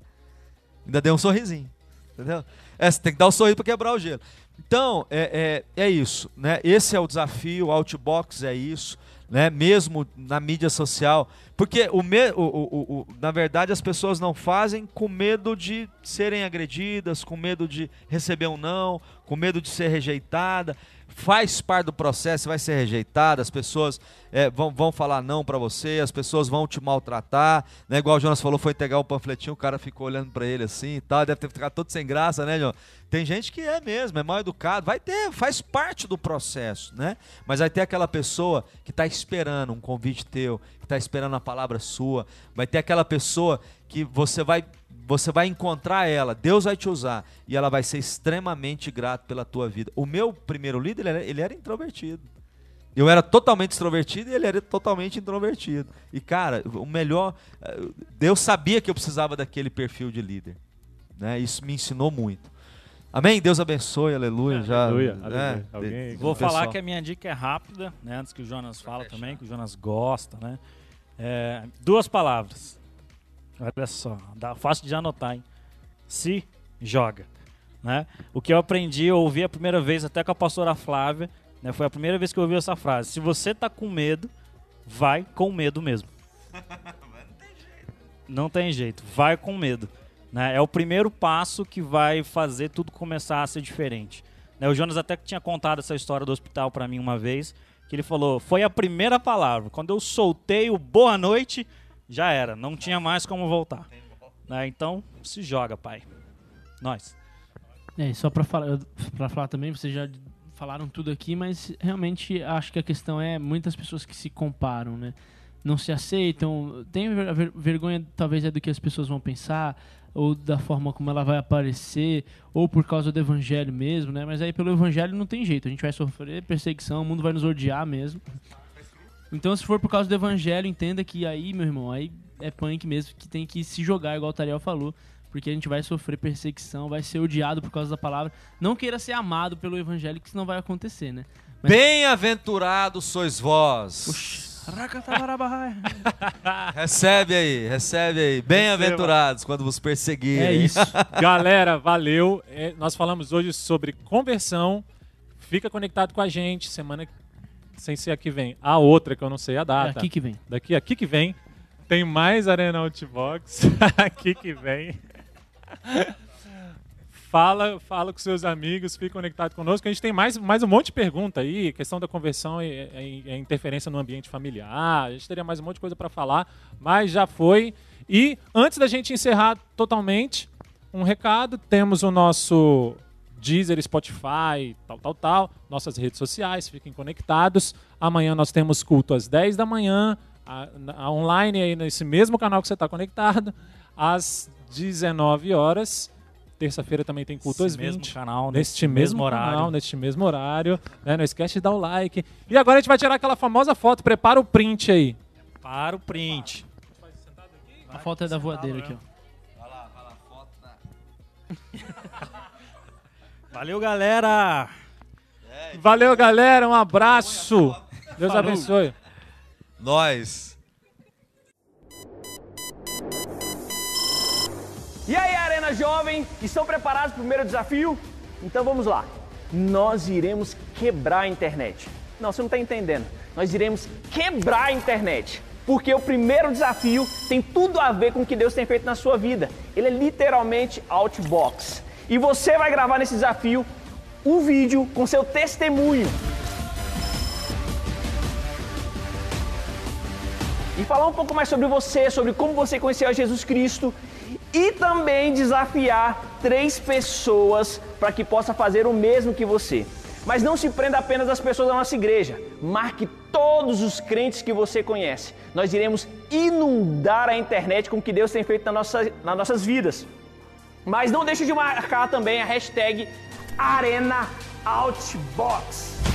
[SPEAKER 4] Ainda deu um sorrisinho. Entendeu? É, você tem que dar o sorriso para quebrar o gelo. Então, é, é, é isso. Né? Esse é o desafio, o Outbox é isso. Né? Mesmo na mídia social. Porque, o me, o, o- o- na verdade, as pessoas não fazem com medo de serem agredidas, com medo de receber um não, com medo de ser rejeitada. Faz parte do processo, vai ser rejeitada, as pessoas é, vão, vão falar não para você, as pessoas vão te maltratar, né? Igual o Jonas falou, foi entregar um panfletinho, o cara ficou olhando para ele assim e tal, deve ter ficado todo sem graça, né, Jonas? Tem gente que é mesmo, é mal educado, vai ter, faz parte do processo, né? Mas vai ter aquela pessoa que está esperando um convite teu, que está esperando a palavra sua, vai ter aquela pessoa que você vai você vai encontrar ela, Deus vai te usar e ela vai ser extremamente grata pela tua vida. O meu primeiro líder, ele era, ele era introvertido. Eu era totalmente extrovertido e ele era totalmente introvertido. E cara, o melhor, eh, Deus sabia que eu precisava daquele perfil de líder, né? Isso me ensinou muito. Amém? Deus abençoe, aleluia. já,
[SPEAKER 1] Aleluia,
[SPEAKER 4] né?
[SPEAKER 1] aleluia.
[SPEAKER 3] Vou
[SPEAKER 4] pessoal.
[SPEAKER 3] falar que a minha dica é rápida, né? Antes que o Jonas fala também, que o Jonas gosta, né? É, duas palavras. Olha só, dá, fácil de anotar, hein? Se joga, né? O que eu aprendi, eu ouvi a primeira vez até com a pastora Flávia, né? Foi a primeira vez que eu ouvi essa frase. Se você tá com medo, vai com medo mesmo. Não tem jeito, vai com medo. Né? É o primeiro passo que vai fazer tudo começar a ser diferente. Né, O Jonas até que tinha contado essa história do hospital pra mim uma vez, que ele falou, foi a primeira palavra. Quando eu soltei o boa noite, já era, não tinha mais como voltar. Né, Então, se joga, pai. Nós.
[SPEAKER 2] É, só pra falar, falar também, vocês já falaram tudo aqui, mas realmente acho que a questão é muitas pessoas que se comparam, né? Não se aceitam, tem ver- ver- vergonha talvez é do que as pessoas vão pensar, ou da forma como ela vai aparecer, ou por causa do evangelho mesmo, né? Mas aí pelo evangelho não tem jeito, a gente vai sofrer perseguição, o mundo vai nos odiar mesmo. Então se for por causa do evangelho, entenda que aí, meu irmão, aí é punk mesmo, que tem que se jogar, igual o Tariel falou, porque a gente vai sofrer perseguição, vai ser odiado por causa da palavra. Não queira ser amado pelo evangelho, que isso não vai acontecer, né? Mas-
[SPEAKER 4] Bem-aventurados sois vós. Recebe aí, recebe aí. Bem-aventurados quando vos perseguirem.
[SPEAKER 2] É isso.
[SPEAKER 1] Galera, valeu. É, nós falamos hoje sobre conversão. Fica conectado com a gente. Semana sem ser a que vem. A outra, que eu não sei a
[SPEAKER 2] É
[SPEAKER 1] data.
[SPEAKER 2] aqui que vem.
[SPEAKER 1] Daqui aqui que vem. Tem mais Arena Outbox aqui que vem. Fala, fala com seus amigos, fique conectado conosco. A gente tem mais, mais um monte de pergunta aí, questão da conversão e, e, e interferência no ambiente familiar. A gente teria mais um monte de coisa para falar, mas já foi. E antes da gente encerrar totalmente, um recado: temos o nosso Deezer, Spotify, tal, tal, tal, nossas redes sociais, fiquem conectados. Amanhã nós temos culto às 10 da manhã, a, a online aí nesse mesmo canal que você está conectado, às 19 horas. Terça-feira também tem culto às 20.
[SPEAKER 3] mesmo canal,
[SPEAKER 1] neste mesmo, mesmo horário. canal, neste mesmo horário. Né? Não esquece de dar o like. E agora a gente vai tirar aquela famosa foto. Prepara o print aí.
[SPEAKER 3] Para o print.
[SPEAKER 2] A foto é da voadeira aqui, ó.
[SPEAKER 3] Valeu, galera!
[SPEAKER 1] Valeu, galera. Um abraço. Deus abençoe.
[SPEAKER 4] Nós.
[SPEAKER 5] E aí, Arena Jovem, estão preparados para o primeiro desafio? Então vamos lá. Nós iremos quebrar a internet. Não, você não está entendendo. Nós iremos quebrar a internet. Porque o primeiro desafio tem tudo a ver com o que Deus tem feito na sua vida. Ele é literalmente outbox. E você vai gravar nesse desafio um vídeo com seu testemunho. E falar um pouco mais sobre você, sobre como você conheceu a Jesus Cristo e também desafiar três pessoas para que possa fazer o mesmo que você. Mas não se prenda apenas às pessoas da nossa igreja. Marque todos os crentes que você conhece. Nós iremos inundar a internet com o que Deus tem feito na nossa, nas nossas vidas. Mas não deixe de marcar também a hashtag ArenaOutbox.